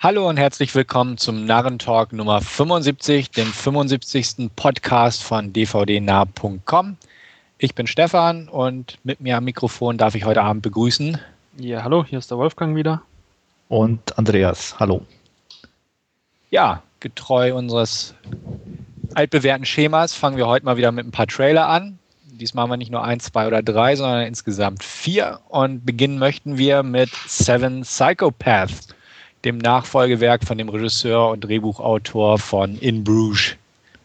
Hallo und herzlich willkommen zum Narrentalk Nummer 75, dem 75. Podcast von dvdnah.com. Ich bin Stefan und mit mir am Mikrofon darf ich heute Abend begrüßen. Ja, hallo, hier ist der Wolfgang wieder. Und Andreas, hallo. Ja, getreu unseres altbewährten Schemas fangen wir heute mal wieder mit ein paar Trailer an. Diesmal haben wir nicht nur ein, zwei oder drei, sondern insgesamt vier. Und beginnen möchten wir mit Seven Psychopaths dem Nachfolgewerk von dem Regisseur und Drehbuchautor von In Bruges.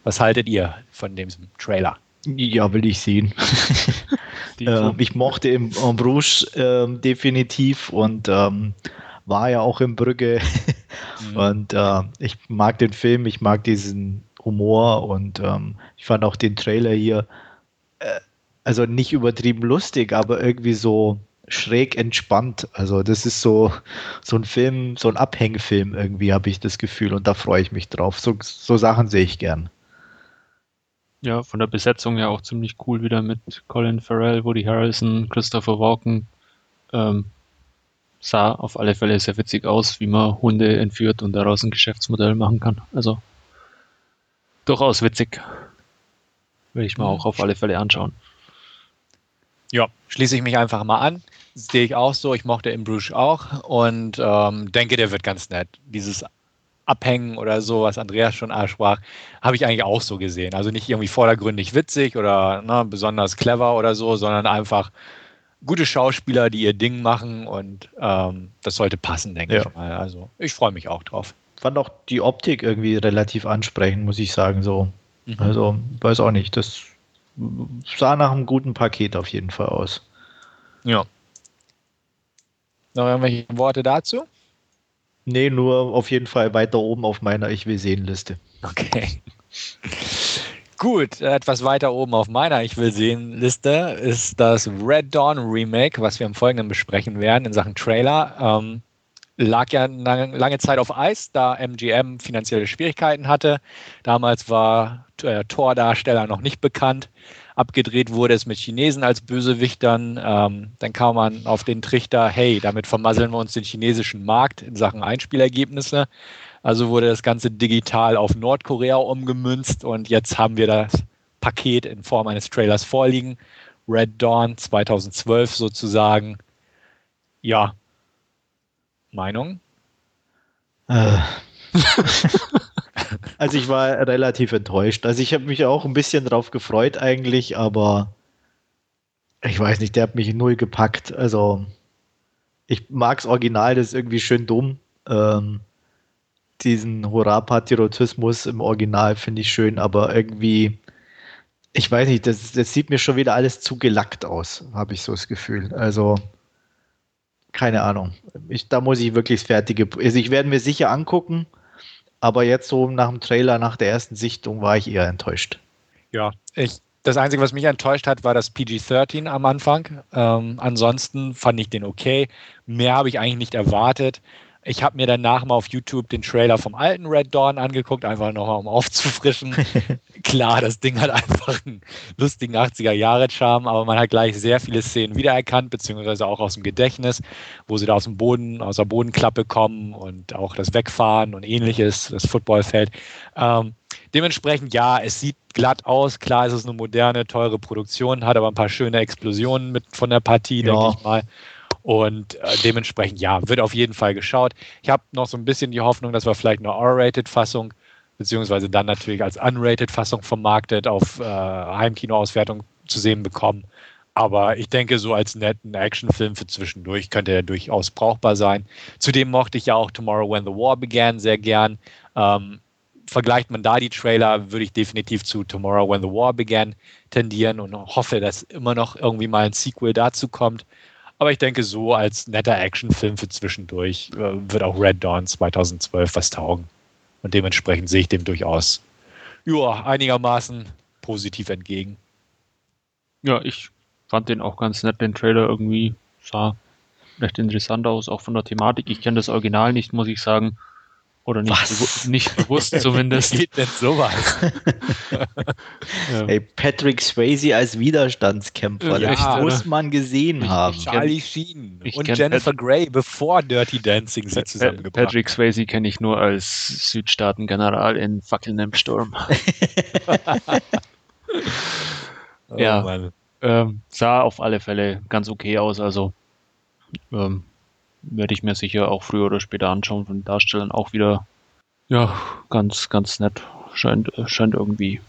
Was haltet ihr von dem Trailer? Ja, will ich sehen. äh, ich mochte in, in Bruges äh, definitiv und ähm, war ja auch in Brügge. mhm. Und äh, ich mag den Film, ich mag diesen Humor und ähm, ich fand auch den Trailer hier, äh, also nicht übertrieben lustig, aber irgendwie so schräg entspannt. Also das ist so, so ein Film, so ein Abhängfilm irgendwie, habe ich das Gefühl und da freue ich mich drauf. So, so Sachen sehe ich gern. Ja, von der Besetzung ja auch ziemlich cool wieder mit Colin Farrell, Woody Harrelson, Christopher Walken. Ähm, sah auf alle Fälle sehr witzig aus, wie man Hunde entführt und daraus ein Geschäftsmodell machen kann. Also durchaus witzig. Will ich mir mhm. auch auf alle Fälle anschauen. Ja, schließe ich mich einfach mal an. Sehe ich auch so. Ich mochte In Bruges auch und ähm, denke, der wird ganz nett. Dieses Abhängen oder so, was Andreas schon ansprach, habe ich eigentlich auch so gesehen. Also nicht irgendwie vordergründig witzig oder ne, besonders clever oder so, sondern einfach gute Schauspieler, die ihr Ding machen und ähm, das sollte passen, denke ja. ich mal. Also ich freue mich auch drauf. Fand auch die Optik irgendwie relativ ansprechend, muss ich sagen. So. Mhm. Also weiß auch nicht, das sah nach einem guten Paket auf jeden Fall aus. Ja. Noch irgendwelche Worte dazu? Nee, nur auf jeden Fall weiter oben auf meiner Ich will sehen Liste. Okay. Gut, etwas weiter oben auf meiner Ich will sehen Liste ist das Red Dawn Remake, was wir im Folgenden besprechen werden in Sachen Trailer. Ähm, lag ja lange, lange, Zeit auf Eis, da MGM finanzielle Schwierigkeiten hatte. Damals war äh, Tordarsteller noch nicht bekannt. Abgedreht wurde es mit Chinesen als Bösewichtern. Ähm, dann kam man auf den Trichter, hey, damit vermasseln wir uns den chinesischen Markt in Sachen Einspielergebnisse. Also wurde das Ganze digital auf Nordkorea umgemünzt und jetzt haben wir das Paket in Form eines Trailers vorliegen. Red Dawn 2012 sozusagen. Ja. Meinung? Äh. Also ich war relativ enttäuscht. Also ich habe mich auch ein bisschen drauf gefreut eigentlich, aber ich weiß nicht, der hat mich null gepackt. Also ich mag das Original, das ist irgendwie schön dumm. Ähm, diesen Hurra-Patriotismus im Original finde ich schön, aber irgendwie, ich weiß nicht, das, das sieht mir schon wieder alles zu gelackt aus, habe ich so das Gefühl. Also keine Ahnung. Ich, da muss ich wirklich das fertige. Also ich werde mir sicher angucken, aber jetzt so nach dem Trailer, nach der ersten Sichtung, war ich eher enttäuscht. Ja, ich, das Einzige, was mich enttäuscht hat, war das PG-13 am Anfang. Ähm, ansonsten fand ich den okay. Mehr habe ich eigentlich nicht erwartet. Ich habe mir danach mal auf YouTube den Trailer vom alten Red Dawn angeguckt, einfach noch um aufzufrischen. Klar, das Ding hat einfach einen lustigen 80er-Jahre-Charme, aber man hat gleich sehr viele Szenen wiedererkannt, beziehungsweise auch aus dem Gedächtnis, wo sie da aus dem Boden, aus der Bodenklappe kommen und auch das Wegfahren und ähnliches, das Footballfeld. Ähm, dementsprechend, ja, es sieht glatt aus. Klar ist es eine moderne, teure Produktion, hat aber ein paar schöne Explosionen mit von der Partie, ja. denke ich mal. Und äh, dementsprechend, ja, wird auf jeden Fall geschaut. Ich habe noch so ein bisschen die Hoffnung, dass wir vielleicht eine R-Rated-Fassung, beziehungsweise dann natürlich als Unrated-Fassung vermarktet auf äh, Heimkino-Auswertung zu sehen bekommen. Aber ich denke, so als netten Actionfilm für zwischendurch könnte er durchaus brauchbar sein. Zudem mochte ich ja auch Tomorrow When the War Began sehr gern. Ähm, vergleicht man da die Trailer, würde ich definitiv zu Tomorrow When the War Began tendieren und hoffe, dass immer noch irgendwie mal ein Sequel dazu kommt. Aber ich denke, so als netter Actionfilm für zwischendurch äh, wird auch Red Dawn 2012 was taugen. Und dementsprechend sehe ich dem durchaus ja, einigermaßen positiv entgegen. Ja, ich fand den auch ganz nett, den Trailer irgendwie sah recht interessant aus, auch von der Thematik. Ich kenne das Original nicht, muss ich sagen. Oder nicht, Was? nicht bewusst zumindest. Wie geht denn sowas? ja. Ey, Patrick Swayze als Widerstandskämpfer, Ja, das echt, muss oder? man gesehen Ich- haben. Charlie Sheen ich und Jennifer Pat- Grey, bevor Dirty Dancing sie zusammengebracht Patrick Swayze kenne ich nur als Südstaaten-General in Fackeln im Sturm. Oh, Ja. Ähm, sah auf alle Fälle ganz okay aus, also ähm, werde ich mir sicher auch früher oder später anschauen von den Darstellern auch wieder ja ganz ganz nett scheint äh, scheint irgendwie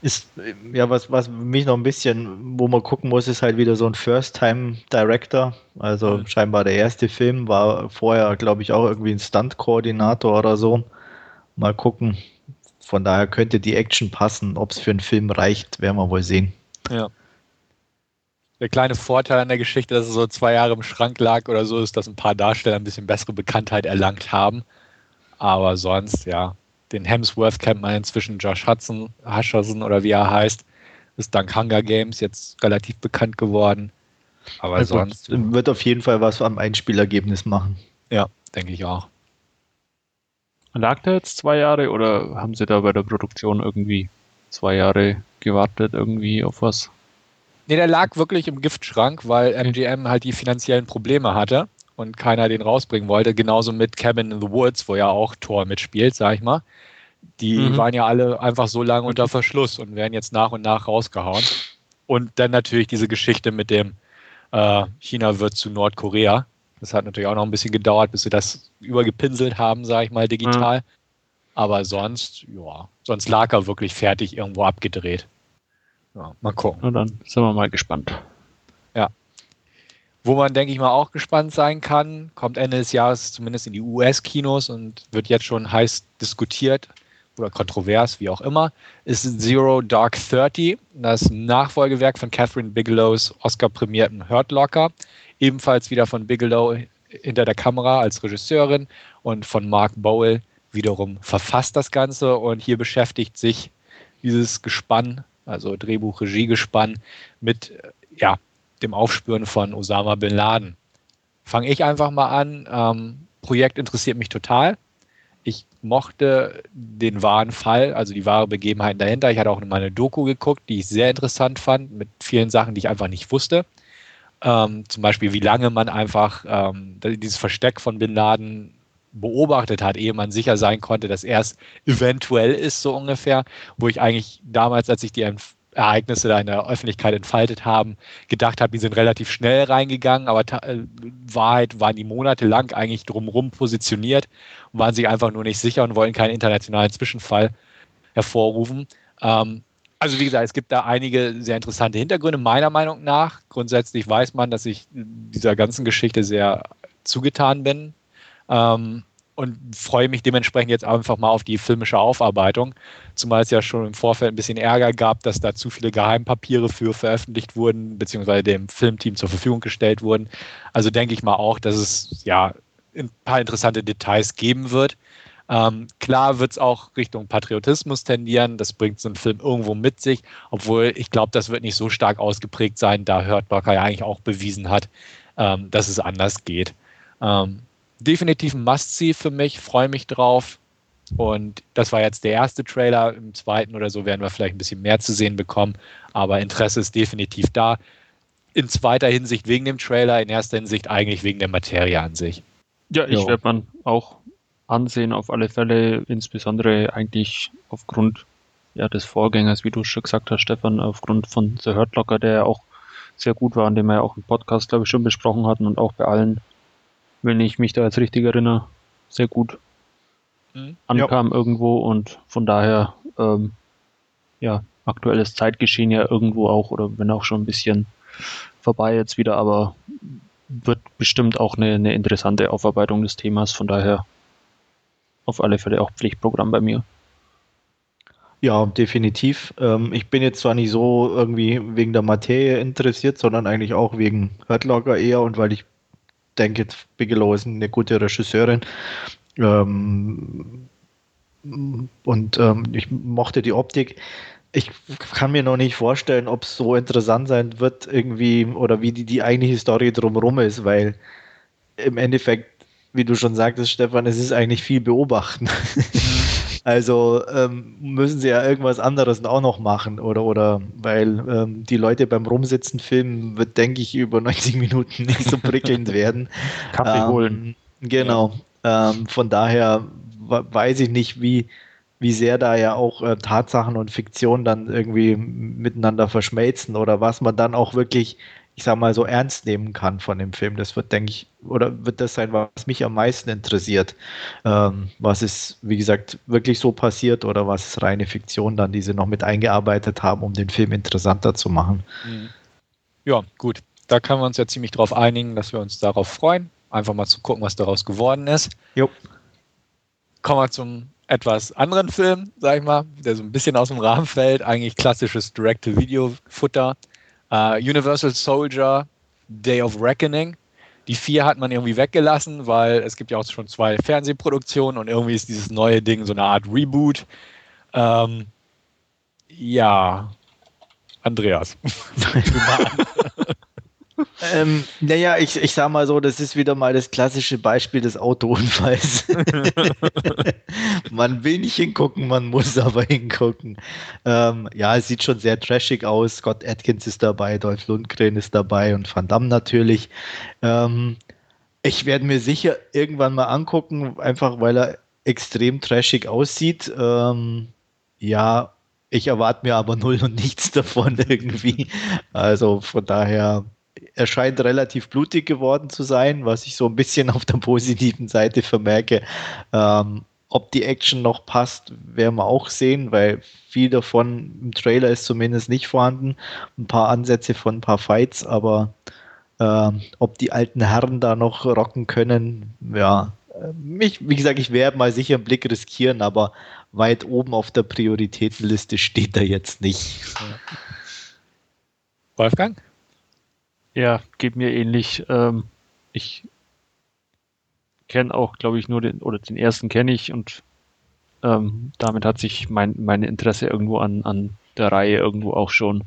Ist, ja, was, was mich noch ein bisschen, wo man gucken muss, ist halt wieder so ein First-Time-Director. Also Mhm. scheinbar der erste Film war vorher, glaube ich, auch irgendwie ein Stunt-Koordinator oder so. Mal gucken. Von daher könnte die Action passen. Ob es für einen Film reicht, werden wir wohl sehen. Ja. Der kleine Vorteil an der Geschichte, dass es so zwei Jahre im Schrank lag oder so, ist, dass ein paar Darsteller ein bisschen bessere Bekanntheit erlangt haben. Aber sonst, ja, den Hemsworth kennt man inzwischen, Josh Hudson, Hutcherson oder wie er heißt, ist dank Hunger Games jetzt relativ bekannt geworden. Aber Also, sonst, wird auf jeden Fall was am Einspielergebnis machen. ja, denke ich auch. lag der jetzt zwei Jahre oder haben sie da bei der Produktion irgendwie zwei Jahre gewartet irgendwie auf was Nee, der lag wirklich im Giftschrank, weil MGM halt die finanziellen Probleme hatte und keiner den rausbringen wollte. Genauso mit Cabin in the Woods, wo ja auch Thor mitspielt, sag ich mal. Die Mhm. waren ja alle einfach so lange unter Verschluss und werden jetzt nach und nach rausgehauen. Und dann natürlich diese Geschichte mit dem äh, China wird zu Nordkorea. Das hat natürlich auch noch ein bisschen gedauert, bis sie das übergepinselt haben, sag ich mal, digital. Aber sonst, ja, sonst lag er wirklich fertig irgendwo abgedreht. Ja, mal gucken. na dann sind wir mal gespannt Wo man, denke ich mal, auch gespannt sein kann, kommt Ende des Jahres zumindest in die US-Kinos und wird jetzt schon heiß diskutiert oder kontrovers, wie auch immer, ist Zero Dark Thirty, das Nachfolgewerk von Catherine Bigelows Oscar-prämierten Hurt Locker, ebenfalls wieder von Bigelow hinter der Kamera als Regisseurin und von Mark Bowl wiederum verfasst das Ganze und hier beschäftigt sich dieses Gespann, also Drehbuch-Regie-Gespann, mit äh, ja, dem Aufspüren von Osama bin Laden. Fange ich einfach mal an. Ähm, Projekt interessiert mich total. Ich mochte den wahren Fall, also die wahre Begebenheit dahinter. Ich hatte auch mal eine Doku geguckt, die ich sehr interessant fand, mit vielen Sachen, die ich einfach nicht wusste. Ähm, zum Beispiel, wie lange man einfach ähm, dieses Versteck von Bin Laden beobachtet hat, ehe man sicher sein konnte, dass er es eventuell ist, so ungefähr. Wo ich eigentlich damals, als ich die Ereignisse da in der Öffentlichkeit entfaltet haben, gedacht habe, die sind relativ schnell reingegangen, aber äh, Wahrheit waren die monatelang eigentlich drumherum positioniert und waren sich einfach nur nicht sicher und wollten keinen internationalen Zwischenfall hervorrufen. Ähm, also wie gesagt, es gibt da einige sehr interessante Hintergründe, meiner Meinung nach. Grundsätzlich weiß man, dass ich dieser ganzen Geschichte sehr zugetan bin ähm, und freue mich dementsprechend jetzt einfach mal auf die filmische Aufarbeitung, zumal es ja schon im Vorfeld ein bisschen Ärger gab, dass da zu viele Geheimpapiere für veröffentlicht wurden, beziehungsweise dem Filmteam zur Verfügung gestellt wurden. Also denke ich mal auch, dass es ja ein paar interessante Details geben wird. Ähm, klar wird es auch Richtung Patriotismus tendieren, das bringt so ein Film irgendwo mit sich, obwohl ich glaube, das wird nicht so stark ausgeprägt sein, da Hurt Locker ja eigentlich auch bewiesen hat, ähm, dass es anders geht. Ähm, definitiv ein Must-See für mich, freue mich drauf. Und das war jetzt der erste Trailer. Im zweiten oder so werden wir vielleicht ein bisschen mehr zu sehen bekommen. Aber Interesse ist definitiv da. In zweiter Hinsicht wegen dem Trailer, in erster Hinsicht eigentlich wegen der Materie an sich. Ja, ich werde man auch ansehen, auf alle Fälle, insbesondere eigentlich aufgrund ja, des Vorgängers, wie du schon gesagt hast, Stefan, aufgrund von The Hurt Locker, der ja auch sehr gut war, an dem wir ja auch im Podcast, glaube ich, schon besprochen hatten und auch bei allen, wenn ich mich da jetzt richtig erinnere, sehr gut Mhm. ankam irgendwo und von daher, ähm, ja, aktuelles Zeitgeschehen ja irgendwo auch, oder wenn auch schon ein bisschen vorbei jetzt wieder, aber wird bestimmt auch eine, eine interessante Aufarbeitung des Themas, von daher auf alle Fälle auch Pflichtprogramm bei mir. Ja, definitiv. Ähm, ich bin jetzt zwar nicht so irgendwie wegen der Materie interessiert, sondern eigentlich auch wegen Hurtlocker eher und weil ich denke, Bigelow ist eine gute Regisseurin. Ähm, und ähm, ich mochte die Optik. Ich kann mir noch nicht vorstellen, ob es so interessant sein wird, irgendwie, oder wie die, die eigentliche Story drumherum ist, weil im Endeffekt wie du schon sagtest, Stefan, es ist eigentlich viel beobachten. also ähm, müssen sie ja irgendwas anderes auch noch machen oder oder weil ähm, die Leute beim Rumsitzen filmen wird, denke ich, über 90 Minuten nicht so prickelnd werden. Kaffee holen. Ähm, genau. Ja. Ähm, von daher weiß ich nicht, wie, wie sehr da ja auch äh, Tatsachen und Fiktion dann irgendwie miteinander verschmelzen oder was man dann auch wirklich, ich sag mal, so ernst nehmen kann von dem Film. Das wird, denke ich, oder wird das sein, was mich am meisten interessiert. Ähm, was ist, wie gesagt, wirklich so passiert oder was ist reine Fiktion dann, die sie noch mit eingearbeitet haben, um den Film interessanter zu machen. Mhm. Ja, gut. Da können wir uns ja ziemlich drauf einigen, dass wir uns darauf freuen. Einfach mal zu gucken, was daraus geworden ist. Jo. Kommen wir zum etwas anderen Film, sag ich mal, der so ein bisschen aus dem Rahmen fällt. Eigentlich klassisches Direct-to-Video-Futter. Uh, Universal Soldier, Day of Reckoning. Die vier hat man irgendwie weggelassen, weil es gibt ja auch schon zwei Fernsehproduktionen und irgendwie ist dieses neue Ding so eine Art Reboot. Ähm, ja, Andreas. Ähm, naja, ich, ich sag mal so, das ist wieder mal das klassische Beispiel des Autounfalls. man will nicht hingucken, man muss aber hingucken. Ähm, ja, es sieht schon sehr trashig aus. Scott Atkins ist dabei, Dolph Lundgren ist dabei und Van Damme natürlich. Ähm, ich werde mir sicher irgendwann mal angucken, einfach weil er extrem trashig aussieht. Ähm, ja, ich erwarte mir aber null und nichts davon irgendwie. Also von daher er scheint relativ blutig geworden zu sein, was ich so ein bisschen auf der positiven Seite vermerke. Ähm, ob die Action noch passt, werden wir auch sehen, weil viel davon im Trailer ist zumindest nicht vorhanden. Ein paar Ansätze von ein paar Fights, aber äh, ob die alten Herren da noch rocken können, ja, mich, wie gesagt, ich werde mal sicher einen Blick riskieren, aber weit oben auf der Prioritätenliste steht er jetzt nicht. Wolfgang? Ja, geht mir ähnlich. Ähm, ich kenne auch, glaube ich, nur den, oder den ersten kenne ich und ähm, damit hat sich mein, mein Interesse irgendwo an, an der Reihe irgendwo auch schon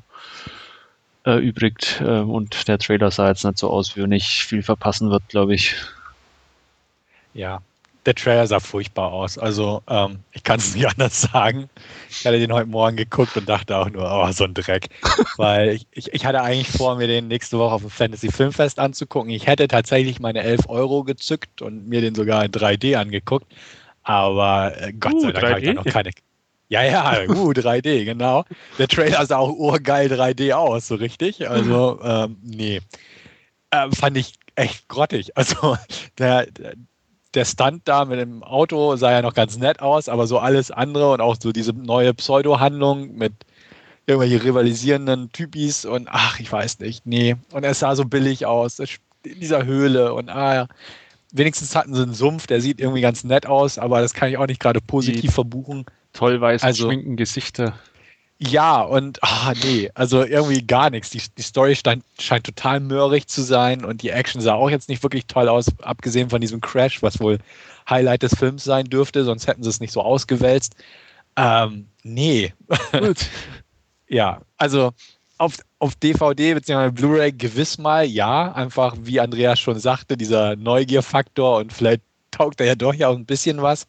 erübrigt. Ähm, und der Trailer sah jetzt nicht so aus, wie nicht viel verpassen wird, glaube ich. Ja, der Trailer sah furchtbar aus. Also ähm, ich kann es nicht anders sagen. Ich hatte den heute Morgen geguckt und dachte auch nur, oh, so ein Dreck. Weil ich, ich, ich hatte eigentlich vor, mir den nächste Woche auf dem Fantasy Filmfest anzugucken. Ich hätte tatsächlich meine 11 Euro gezückt und mir den sogar in 3D angeguckt. Aber äh, Gott uh, sei Dank habe ich da noch keine. Ja, ja, uh, 3D, genau. Der Trailer sah auch urgeil 3D aus, so richtig. Also, ähm, nee. Äh, fand ich echt grottig. Also, der, der Stunt da mit dem Auto sah ja noch ganz nett aus, aber so alles andere und auch so diese neue Pseudo-Handlung mit irgendwelche rivalisierenden Typis und ach, ich weiß nicht, nee. Und es sah so billig aus, in dieser Höhle und ah, ja. wenigstens hatten sie einen Sumpf, der sieht irgendwie ganz nett aus, aber das kann ich auch nicht gerade positiv Die verbuchen. Toll weiß also, schminken Gesichter. Ja, und ah, nee, also irgendwie gar nichts. Die, die Story stand, scheint total mörrig zu sein und die Action sah auch jetzt nicht wirklich toll aus, abgesehen von diesem Crash, was wohl Highlight des Films sein dürfte, sonst hätten sie es nicht so ausgewälzt. Ähm, nee. Gut. ja, also auf, auf DVD bzw. Blu-ray gewiss mal, ja, einfach wie Andreas schon sagte, dieser Neugierfaktor und vielleicht taugt er ja doch ja auch ein bisschen was.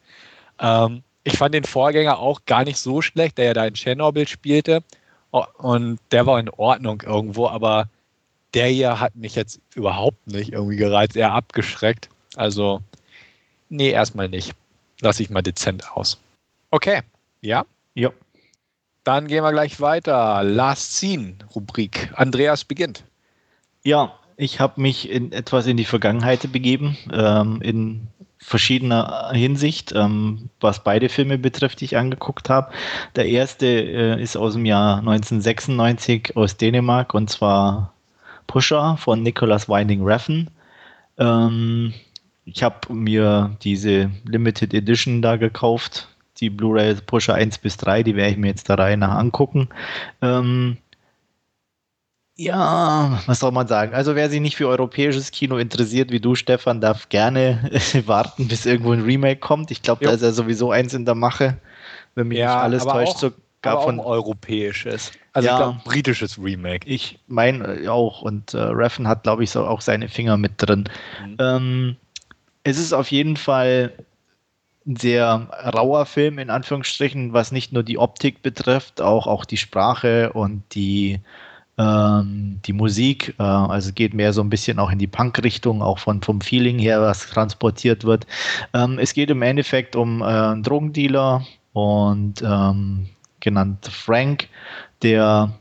Ähm, ich fand den Vorgänger auch gar nicht so schlecht, der ja da in Tschernobyl spielte. Und der war in Ordnung irgendwo, aber der hier hat mich jetzt überhaupt nicht irgendwie gereizt, eher abgeschreckt. Also, nee, erstmal nicht. Lass ich mal dezent aus. Okay, ja? Ja. Dann gehen wir gleich weiter. Last Scene Rubrik. Andreas beginnt. Ja, ich habe mich in etwas in die Vergangenheit begeben, ähm, in verschiedener Hinsicht, ähm, was beide Filme betrifft, die ich angeguckt habe. Der erste äh, ist aus dem Jahr 1996 aus Dänemark und zwar Pusher von Nicholas Winding Refn. Ähm, ich habe mir diese Limited Edition da gekauft, die Blu-ray Pusher 1 bis 3, die werde ich mir jetzt der Reihe nach angucken. Ähm, ja, was soll man sagen? Also wer sich nicht für europäisches Kino interessiert, wie du, Stefan, darf gerne warten, bis irgendwo ein Remake kommt. Ich glaube, da ist ja sowieso eins in der Mache, wenn mich ja, nicht alles täuscht. Auch, sogar von europäisches. Also ja, ich glaube, britisches Remake. Ich meine äh, auch. Und äh, Reffen hat, glaube ich, so auch seine Finger mit drin. Mhm. Ähm, es ist auf jeden Fall ein sehr rauer Film, in Anführungsstrichen, was nicht nur die Optik betrifft, auch, auch die Sprache und die, ähm, die Musik. Äh, also geht mehr so ein bisschen auch in die Punk-Richtung, auch von, vom Feeling her, was transportiert wird. Ähm, es geht im Endeffekt um äh, einen Drogendealer und ähm, genannt Frank, der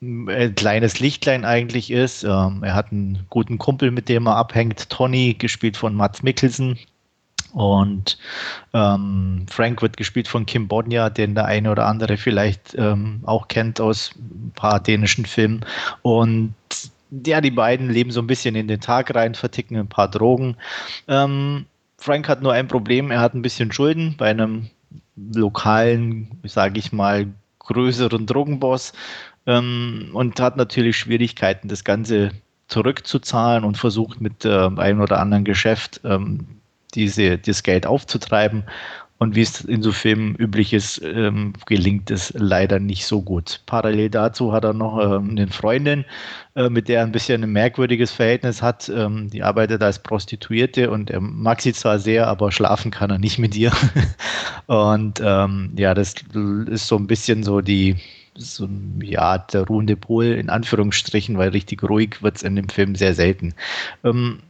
ein kleines Lichtlein eigentlich ist. Ähm, er hat einen guten Kumpel, mit dem er abhängt, Tony, gespielt von Mats Mikkelsen. Und ähm, Frank wird gespielt von Kim Bodnia, den der eine oder andere vielleicht ähm, auch kennt aus ein paar dänischen Filmen. Und ja, die beiden leben so ein bisschen in den Tag rein, verticken ein paar Drogen. Ähm, Frank hat nur ein Problem, er hat ein bisschen Schulden bei einem lokalen, sage ich mal, größeren Drogenboss ähm, und hat natürlich Schwierigkeiten, das Ganze zurückzuzahlen und versucht mit äh, einem oder anderen Geschäft ähm, diese, das Geld aufzutreiben. Und wie es in so Filmen üblich ist, ähm, gelingt es leider nicht so gut. Parallel dazu hat er noch ähm, eine Freundin, äh, mit der er ein bisschen ein merkwürdiges Verhältnis hat. Ähm, die arbeitet als Prostituierte und er mag sie zwar sehr, aber schlafen kann er nicht mit ihr. und ähm, ja, das ist so ein bisschen so die, so, ja, der ruhende Pol in Anführungsstrichen, weil richtig ruhig wird es in dem Film sehr selten. Ähm,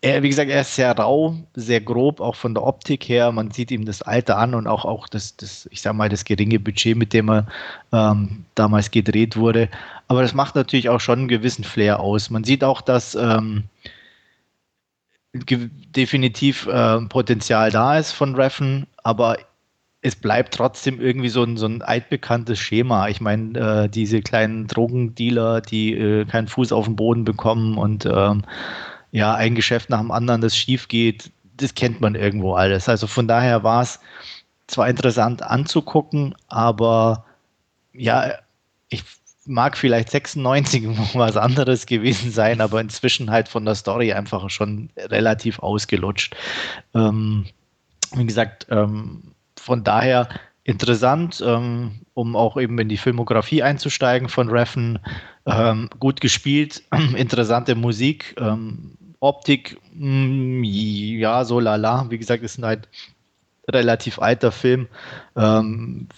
er, wie gesagt, er ist sehr rau, sehr grob, auch von der Optik her. Man sieht ihm das Alter an und auch, auch das, das, ich sag mal, das geringe Budget, mit dem er ähm, damals gedreht wurde. Aber das macht natürlich auch schon einen gewissen Flair aus. Man sieht auch, dass ähm, definitiv äh, Potenzial da ist von Reffen, aber es bleibt trotzdem irgendwie so ein, so ein altbekanntes Schema. Ich meine, äh, diese kleinen Drogendealer, die äh, keinen Fuß auf den Boden bekommen und ähm, ja, ein Geschäft nach dem anderen, das schief geht, das kennt man irgendwo alles. Also von daher war es zwar interessant anzugucken, aber ja, ich mag vielleicht 96 noch was anderes gewesen sein, aber inzwischen halt von der Story einfach schon relativ ausgelutscht. Ähm, wie gesagt, ähm, von daher interessant, ähm, um auch eben in die Filmografie einzusteigen von Reffen. Ähm, gut gespielt, interessante Musik, ähm, Optik, mh, mm, ja, so lala. Wie gesagt, ist ein halt relativ alter Film. Ähm,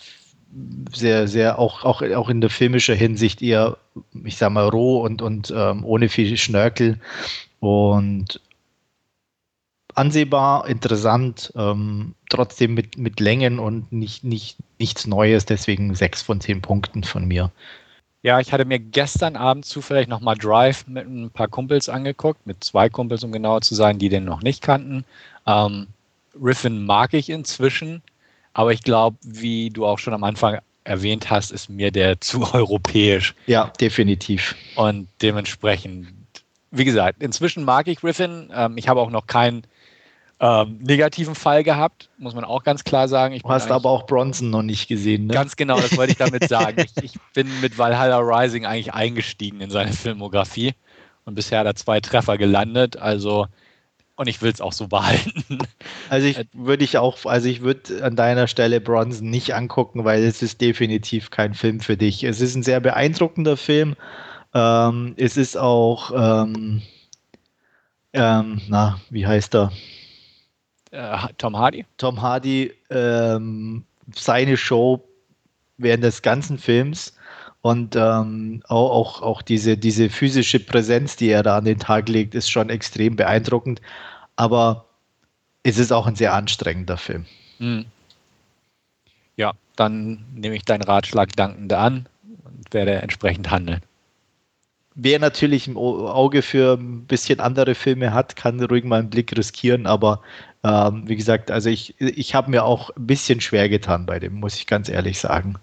sehr, sehr, auch, auch, auch in der filmischen Hinsicht eher, ich sag mal, roh und, und ähm, ohne viel Schnörkel. Und ansehbar, interessant, ähm, trotzdem mit, mit Längen und nicht, nicht, nichts Neues, deswegen sechs von zehn Punkten von mir. Ja, ich hatte mir gestern Abend zufällig nochmal Drive mit ein paar Kumpels angeguckt, mit zwei Kumpels, um genauer zu sein, die den noch nicht kannten. Ähm, Riffin mag ich inzwischen, aber ich glaube, wie du auch schon am Anfang erwähnt hast, ist mir der zu europäisch. Ja, definitiv. Und dementsprechend, wie gesagt, inzwischen mag ich Riffin. Ähm, ich habe auch noch keinen ähm, negativen Fall gehabt, muss man auch ganz klar sagen. Ich du hast aber auch Bronson noch nicht gesehen, ne? Ganz genau, das wollte ich damit sagen. ich, ich, bin mit Valhalla Rising eigentlich eingestiegen in seine Filmografie und bisher hat er zwei Treffer gelandet, also und ich will es auch so behalten. Also ich würde ich auch, also ich würde an deiner Stelle Bronson nicht angucken, weil es ist definitiv kein Film für dich. Es ist ein sehr beeindruckender Film. Ähm, es ist auch, ähm, ähm, na, wie heißt er? Äh, Tom Hardy? Tom Hardy, ähm, seine Show während des ganzen Films und ähm, auch, auch, diese, diese physische Präsenz, die er da an den Tag legt, ist schon extrem beeindruckend. Aber es ist auch ein sehr anstrengender Film. Mhm. Ja, dann nehme ich deinen Ratschlag dankend an und werde entsprechend handeln. Wer natürlich ein Auge für ein bisschen andere Filme hat, kann ruhig mal einen Blick riskieren, aber ähm, wie gesagt, also ich, ich habe mir auch ein bisschen schwer getan bei dem, muss ich ganz ehrlich sagen.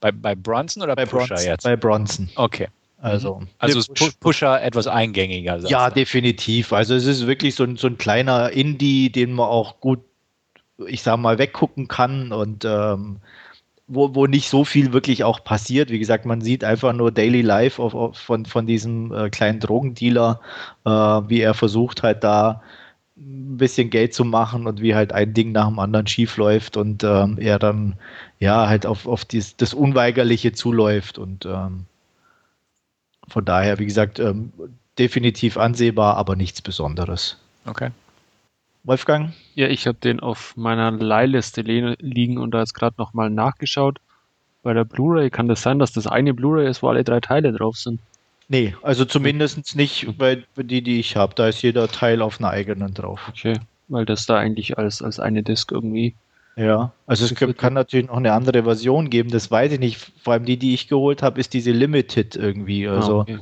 Bei, bei Bronson oder bei Pusher Bronson, jetzt? Bei Bronson. Okay. Also, mhm. also ist Pusher etwas eingängiger. Ja, du? definitiv. Also es ist wirklich so ein, so ein kleiner Indie, den man auch gut, ich sag mal, weggucken kann und ähm, wo, wo nicht so viel wirklich auch passiert. Wie gesagt, man sieht einfach nur Daily Life auf, auf, von, von diesem äh, kleinen Drogendealer, äh, wie er versucht halt da ein bisschen Geld zu machen und wie halt ein Ding nach dem anderen schief läuft und ähm, er dann ja halt auf, auf dies, das Unweigerliche zuläuft und ähm, von daher, wie gesagt, ähm, definitiv ansehbar, aber nichts Besonderes. Okay. Wolfgang? Ja, ich habe den auf meiner Leihliste liegen und da jetzt gerade nochmal nachgeschaut. Bei der Blu-ray kann das sein, dass das eine Blu-ray ist, wo alle drei Teile drauf sind? Nee, also zumindest nicht bei die, die ich habe. Da ist jeder Teil auf einer eigenen drauf. Okay, weil das da eigentlich als, als eine Disc irgendwie. Ja, also es kann, kann natürlich noch eine andere Version geben, das weiß ich nicht. Vor allem die, die ich geholt habe, ist diese Limited irgendwie. Ah, also ah, okay.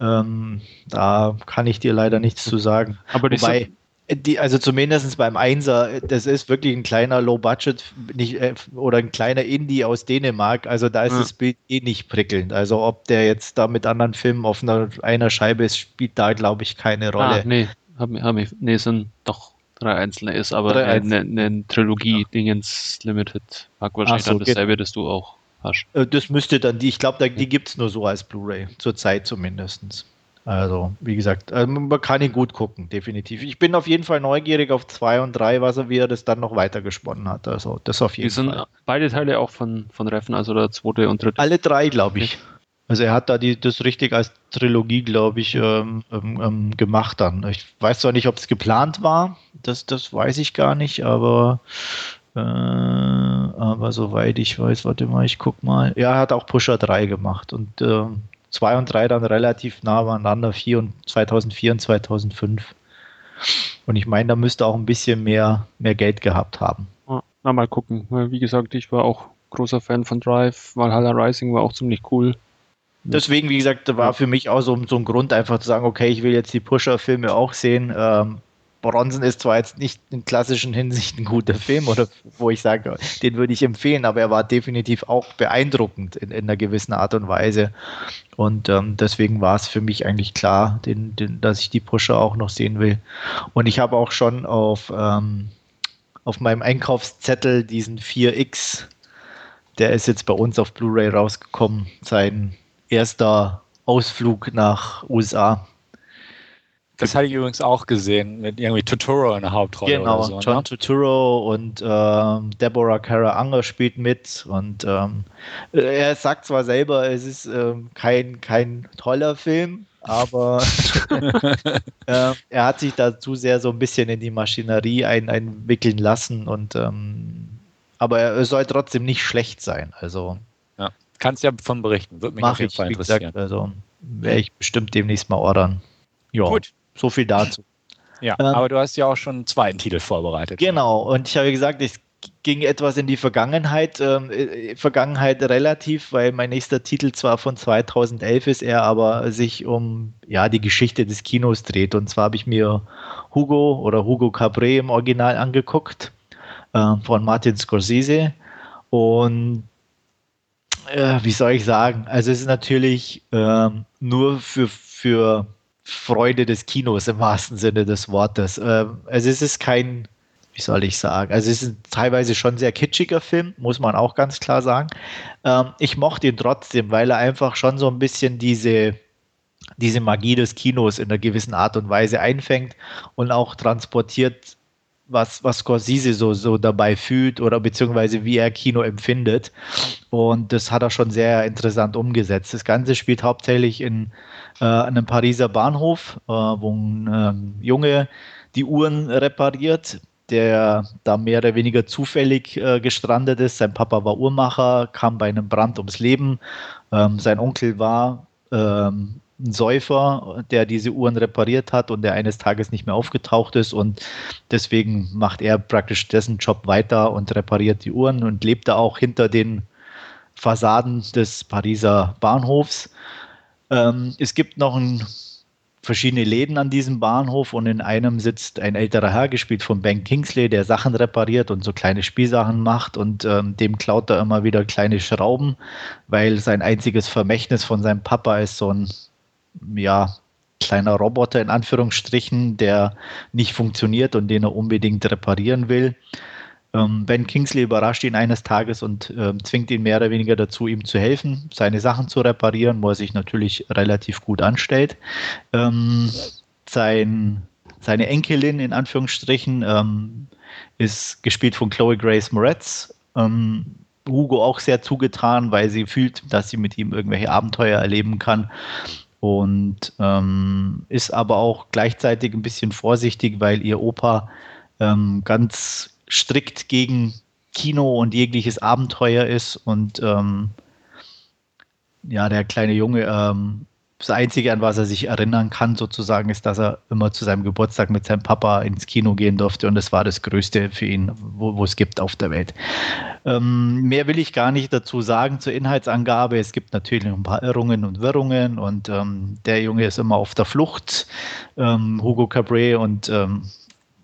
ähm, da kann ich dir leider nichts zu sagen. Aber Wobei, die, also zumindest beim Einser, das ist wirklich ein kleiner Low-Budget nicht, äh, oder ein kleiner Indie aus Dänemark. Also da ist ja. das Bild eh nicht prickelnd. Also ob der jetzt da mit anderen Filmen auf einer, einer Scheibe ist, spielt da, glaube ich, keine Rolle. Ah, nee, hab, hab ich, nee, sind doch drei einzelne ist, aber eine, eine Trilogie-Dingens ja. Limited mag wahrscheinlich so, dann dasselbe, genau. das du auch hast. Äh, das müsste dann, die, ich glaube, die gibt es nur so als Blu-ray, zurzeit zumindest. Also, wie gesagt, also man kann ihn gut gucken, definitiv. Ich bin auf jeden Fall neugierig auf 2 und 3, was er, wie er das dann noch weiter gesponnen hat. Also, das auf jeden die sind Fall. beide Teile auch von, von Reffen, also der zweite und dritte. Alle drei, glaube ich. Also er hat da die, das richtig als Trilogie, glaube ich, ähm, ähm, ähm, gemacht dann. Ich weiß zwar nicht, ob es geplant war, das, das weiß ich gar nicht, aber, äh, aber soweit ich weiß, warte mal, ich guck mal. Ja, er hat auch Pusher 3 gemacht und äh, 2 und 3 dann relativ nah beieinander, 4 und 2004 und 2005. Und ich meine, da müsste auch ein bisschen mehr, mehr Geld gehabt haben. Na, mal gucken. Wie gesagt, ich war auch großer Fan von Drive. Valhalla Rising war auch ziemlich cool. Deswegen, wie gesagt, war für mich auch so, so ein Grund, einfach zu sagen, okay, ich will jetzt die Pusher-Filme auch sehen. Ähm, Bronzen ist zwar jetzt nicht in klassischen Hinsicht ein guter Film, oder wo ich sage, den würde ich empfehlen, aber er war definitiv auch beeindruckend in, in einer gewissen Art und Weise. Und ähm, deswegen war es für mich eigentlich klar, den, den, dass ich die Pusher auch noch sehen will. Und ich habe auch schon auf, ähm, auf meinem Einkaufszettel diesen 4X, der ist jetzt bei uns auf Blu-ray rausgekommen, sein erster Ausflug nach USA. Das hatte ich übrigens auch gesehen, mit irgendwie Totoro in der Hauptrolle. Genau, so, John ne? Totoro und ähm, Deborah Kara Unger spielt mit. Und ähm, er sagt zwar selber, es ist ähm, kein, kein toller Film, aber äh, er hat sich dazu sehr so ein bisschen in die Maschinerie ein, einwickeln lassen. Und ähm, aber er soll trotzdem nicht schlecht sein. Also ja. kannst ja von berichten. Würde mich auf jeden ich, Fall interessieren. Gesagt, also werde ich bestimmt demnächst mal ordern. Ja. Gut. So viel dazu. Ja, ähm, aber du hast ja auch schon einen zweiten Titel vorbereitet. Genau, und ich habe gesagt, es ging etwas in die Vergangenheit, ähm, äh, Vergangenheit relativ, weil mein nächster Titel zwar von 2011 ist, er aber sich um ja, die Geschichte des Kinos dreht. Und zwar habe ich mir Hugo oder Hugo Cabré im Original angeguckt äh, von Martin Scorsese. Und äh, wie soll ich sagen, also es ist natürlich äh, nur für, für Freude des Kinos im wahrsten Sinne des Wortes. Ähm, also es ist kein, wie soll ich sagen, also es ist teilweise schon sehr kitschiger Film, muss man auch ganz klar sagen. Ähm, ich mochte ihn trotzdem, weil er einfach schon so ein bisschen diese, diese Magie des Kinos in einer gewissen Art und Weise einfängt und auch transportiert, was, was Scorsese so, so dabei fühlt oder beziehungsweise wie er Kino empfindet. Und das hat er schon sehr interessant umgesetzt. Das Ganze spielt hauptsächlich in äh, an einem Pariser Bahnhof, äh, wo ein ähm, Junge die Uhren repariert, der da mehr oder weniger zufällig äh, gestrandet ist. Sein Papa war Uhrmacher, kam bei einem Brand ums Leben. Ähm, sein Onkel war ähm, ein Säufer, der diese Uhren repariert hat und der eines Tages nicht mehr aufgetaucht ist und deswegen macht er praktisch dessen Job weiter und repariert die Uhren und lebt da auch hinter den Fassaden des Pariser Bahnhofs. Ähm, es gibt noch ein, verschiedene Läden an diesem Bahnhof und in einem sitzt ein älterer Herr, gespielt von Ben Kingsley, der Sachen repariert und so kleine Spielsachen macht und ähm, dem klaut er immer wieder kleine Schrauben, weil sein einziges Vermächtnis von seinem Papa ist so ein, ja, kleiner Roboter in Anführungsstrichen, der nicht funktioniert und den er unbedingt reparieren will. Ähm, ben Kingsley überrascht ihn eines Tages und ähm, zwingt ihn mehr oder weniger dazu, ihm zu helfen, seine Sachen zu reparieren, wo er sich natürlich relativ gut anstellt. Ähm, sein, seine Enkelin, in Anführungsstrichen, ähm, ist gespielt von Chloe Grace Moretz. Ähm, Hugo auch sehr zugetan, weil sie fühlt, dass sie mit ihm irgendwelche Abenteuer erleben kann und ähm, ist aber auch gleichzeitig ein bisschen vorsichtig, weil ihr Opa ähm, ganz strikt gegen Kino und jegliches Abenteuer ist und ähm, ja, der kleine Junge ähm, das Einzige, an was er sich erinnern kann, sozusagen, ist, dass er immer zu seinem Geburtstag mit seinem Papa ins Kino gehen durfte und das war das Größte für ihn, wo, es gibt auf der Welt. Ähm, mehr will ich gar nicht dazu sagen zur Inhaltsangabe. Es gibt natürlich ein paar Irrungen und Wirrungen und ähm, der Junge ist immer auf der Flucht, ähm, Hugo Cabret und ähm,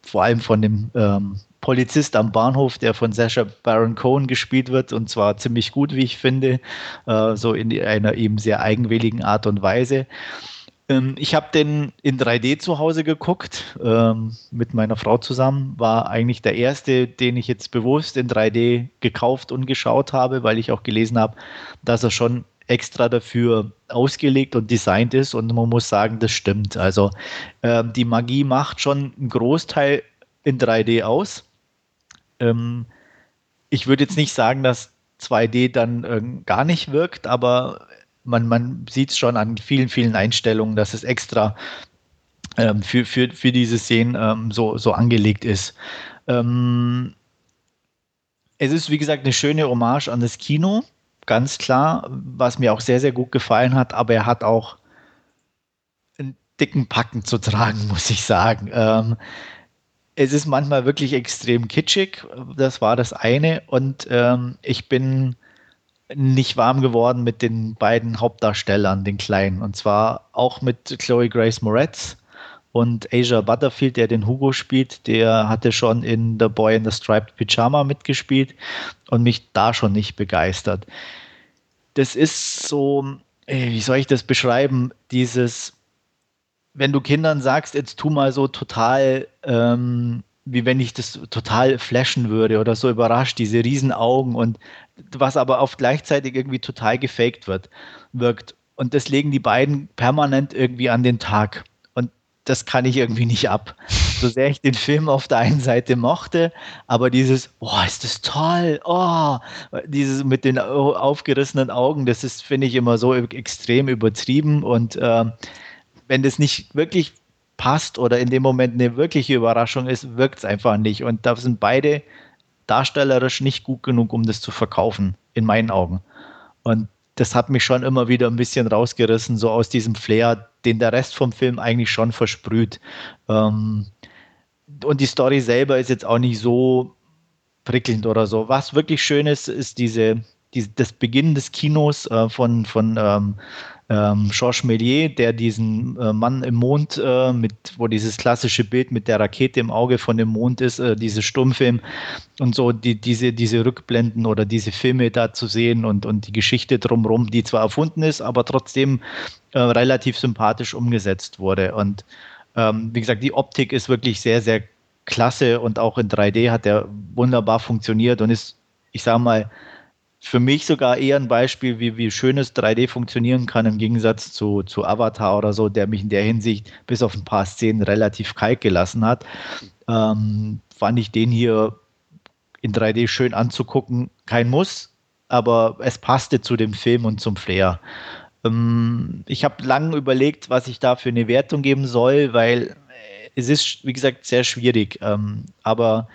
vor allem von dem ähm, Polizist am Bahnhof, der von Sasha Baron Cohen gespielt wird und zwar ziemlich gut, wie ich finde, äh, so in einer eben sehr eigenwilligen Art und Weise. Ähm, ich habe den in 3D zu Hause geguckt, ähm, mit meiner Frau zusammen. War eigentlich der erste, den ich jetzt bewusst in 3D gekauft und geschaut habe, weil ich auch gelesen habe, dass er schon extra dafür ausgelegt und designt ist und man muss sagen, das stimmt. Also äh, die Magie macht schon einen Großteil in 3D aus. Ähm, ich würde jetzt nicht sagen, dass 2D dann äh, gar nicht wirkt, aber man, man sieht es schon an vielen, vielen Einstellungen, dass es extra ähm, für, für, für diese Szenen ähm, so, so angelegt ist. Ähm, es ist, wie gesagt, eine schöne Hommage an das Kino, ganz klar, was mir auch sehr, sehr gut gefallen hat, aber er hat auch einen dicken Packen zu tragen, muss ich sagen. Es ist manchmal wirklich extrem kitschig. Das war das eine. Und ähm, ich bin nicht warm geworden mit den beiden Hauptdarstellern, den kleinen. Und zwar auch mit Chloe Grace Moretz und Asia Butterfield, der den Hugo spielt. Der hatte schon in The Boy in the Striped Pyjama mitgespielt und mich da schon nicht begeistert. Das ist so, wie soll ich das beschreiben? Dieses wenn du Kindern sagst, jetzt tu mal so total, ähm, wie wenn ich das total flashen würde oder so überrascht, diese riesen Augen und was aber oft gleichzeitig irgendwie total gefaked wird, wirkt. Und das legen die beiden permanent irgendwie an den Tag. Und das kann ich irgendwie nicht ab. So sehr ich den Film auf der einen Seite mochte, aber dieses, boah, ist das toll, oh, dieses mit den aufgerissenen Augen, das ist, finde ich, immer so extrem übertrieben und äh, wenn das nicht wirklich passt oder in dem Moment eine wirkliche Überraschung ist, wirkt es einfach nicht. Und da sind beide darstellerisch nicht gut genug, um das zu verkaufen, in meinen Augen. Und das hat mich schon immer wieder ein bisschen rausgerissen, so aus diesem Flair, den der Rest vom Film eigentlich schon versprüht. Ähm, und die Story selber ist jetzt auch nicht so prickelnd oder so. Was wirklich schön ist, ist diese, die, das Beginn des Kinos äh, von, von ähm, ähm, Georges Méliès, der diesen äh, Mann im Mond, äh, mit, wo dieses klassische Bild mit der Rakete im Auge von dem Mond ist, äh, diese Stummfilm und so, die, diese, diese Rückblenden oder diese Filme da zu sehen und, und die Geschichte drumherum, die zwar erfunden ist, aber trotzdem äh, relativ sympathisch umgesetzt wurde. Und ähm, wie gesagt, die Optik ist wirklich sehr, sehr klasse und auch in 3D hat er wunderbar funktioniert und ist, ich sage mal, für mich sogar eher ein Beispiel, wie, wie schönes 3D funktionieren kann, im Gegensatz zu, zu Avatar oder so, der mich in der Hinsicht bis auf ein paar Szenen relativ kalt gelassen hat. Ähm, fand ich den hier in 3D schön anzugucken. Kein Muss, aber es passte zu dem Film und zum Flair. Ähm, ich habe lange überlegt, was ich da für eine Wertung geben soll, weil es ist, wie gesagt, sehr schwierig. Ähm, aber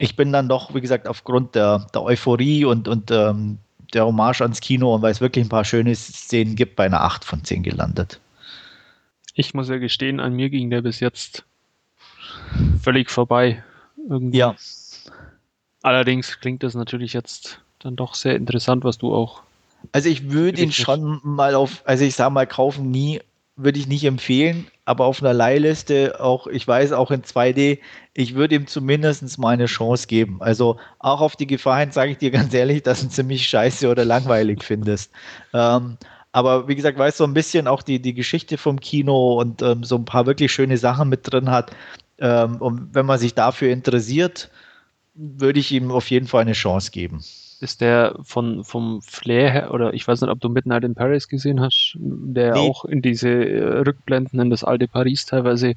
ich bin dann doch, wie gesagt, aufgrund der, der Euphorie und, und ähm, der Hommage ans Kino und weil es wirklich ein paar schöne Szenen gibt, bei einer 8 von 10 gelandet. Ich muss ja gestehen, an mir ging der bis jetzt völlig vorbei. Irgendwie. Ja. Allerdings klingt das natürlich jetzt dann doch sehr interessant, was du auch. Also ich würde ihn schon mal auf, also ich sage mal, kaufen nie, würde ich nicht empfehlen, aber auf einer Leihliste, auch, ich weiß, auch in 2D, ich würde ihm zumindest mal eine Chance geben. Also auch auf die Gefahr hin sage ich dir ganz ehrlich, dass du ihn ziemlich scheiße oder langweilig findest. Ähm, aber wie gesagt, weil es so ein bisschen auch die, die Geschichte vom Kino und ähm, so ein paar wirklich schöne Sachen mit drin hat. Ähm, und wenn man sich dafür interessiert, würde ich ihm auf jeden Fall eine Chance geben ist der von, vom Flair her, oder ich weiß nicht, ob du Midnight in Paris gesehen hast, der nee. auch in diese äh, Rückblenden in das alte Paris teilweise.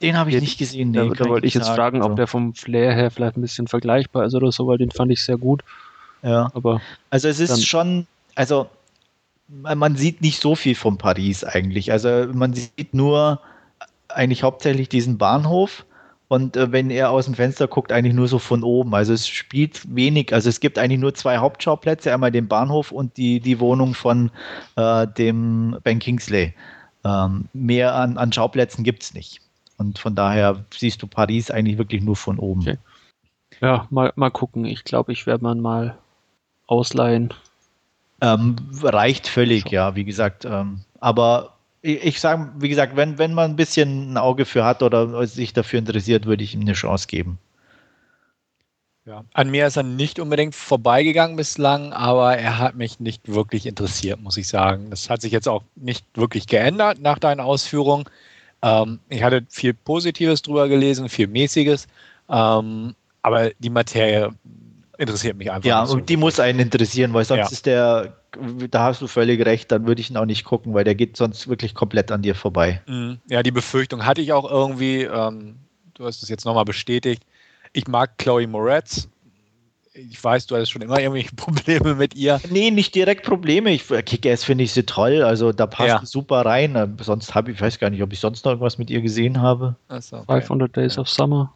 Den habe ich nicht gesehen. Nee, da, da wollte ich jetzt sagen, fragen, ob der vom Flair her vielleicht ein bisschen vergleichbar ist oder so, weil den fand ich sehr gut. Ja. Aber also es ist schon, also man sieht nicht so viel von Paris eigentlich. Also man sieht nur eigentlich hauptsächlich diesen Bahnhof und äh, wenn er aus dem Fenster guckt, eigentlich nur so von oben. Also es spielt wenig, also es gibt eigentlich nur zwei Hauptschauplätze, einmal den Bahnhof und die, die Wohnung von äh, dem Ben Kingsley. Ähm, mehr an, an Schauplätzen gibt es nicht. Und von daher siehst du Paris eigentlich wirklich nur von oben. Okay. Ja, mal, mal gucken. Ich glaube, ich werde man mal ausleihen. Ähm, reicht völlig, ja, wie gesagt. Ähm, aber ich, sage, wie gesagt, wenn, wenn man ein bisschen ein Auge für hat oder sich dafür interessiert, würde ich ihm eine Chance geben. Ja. An mir ist er nicht unbedingt vorbeigegangen bislang, aber er hat mich nicht wirklich interessiert, muss ich sagen. Das hat sich jetzt auch nicht wirklich geändert nach deinen Ausführungen. Ähm, ich hatte viel Positives drüber gelesen, viel Mäßiges, ähm, aber die Materie interessiert mich einfach. Ja, so und die muss einen interessieren, weil sonst ja. ist der, da hast du völlig recht, dann würde ich ihn auch nicht gucken, weil der geht sonst wirklich komplett an dir vorbei. Mhm. Ja, die Befürchtung hatte ich auch irgendwie. Ähm, du hast es jetzt nochmal bestätigt. Ich mag Chloe Moretz. Ich weiß, du hast schon immer irgendwelche Probleme mit ihr. Nee, nicht direkt Probleme. Ich, Kick-Ass finde ich sie toll. Also da passt ja. super rein. Sonst habe ich, ich weiß gar nicht, ob ich sonst noch irgendwas mit ihr gesehen habe. So, okay. 500 Days of Summer.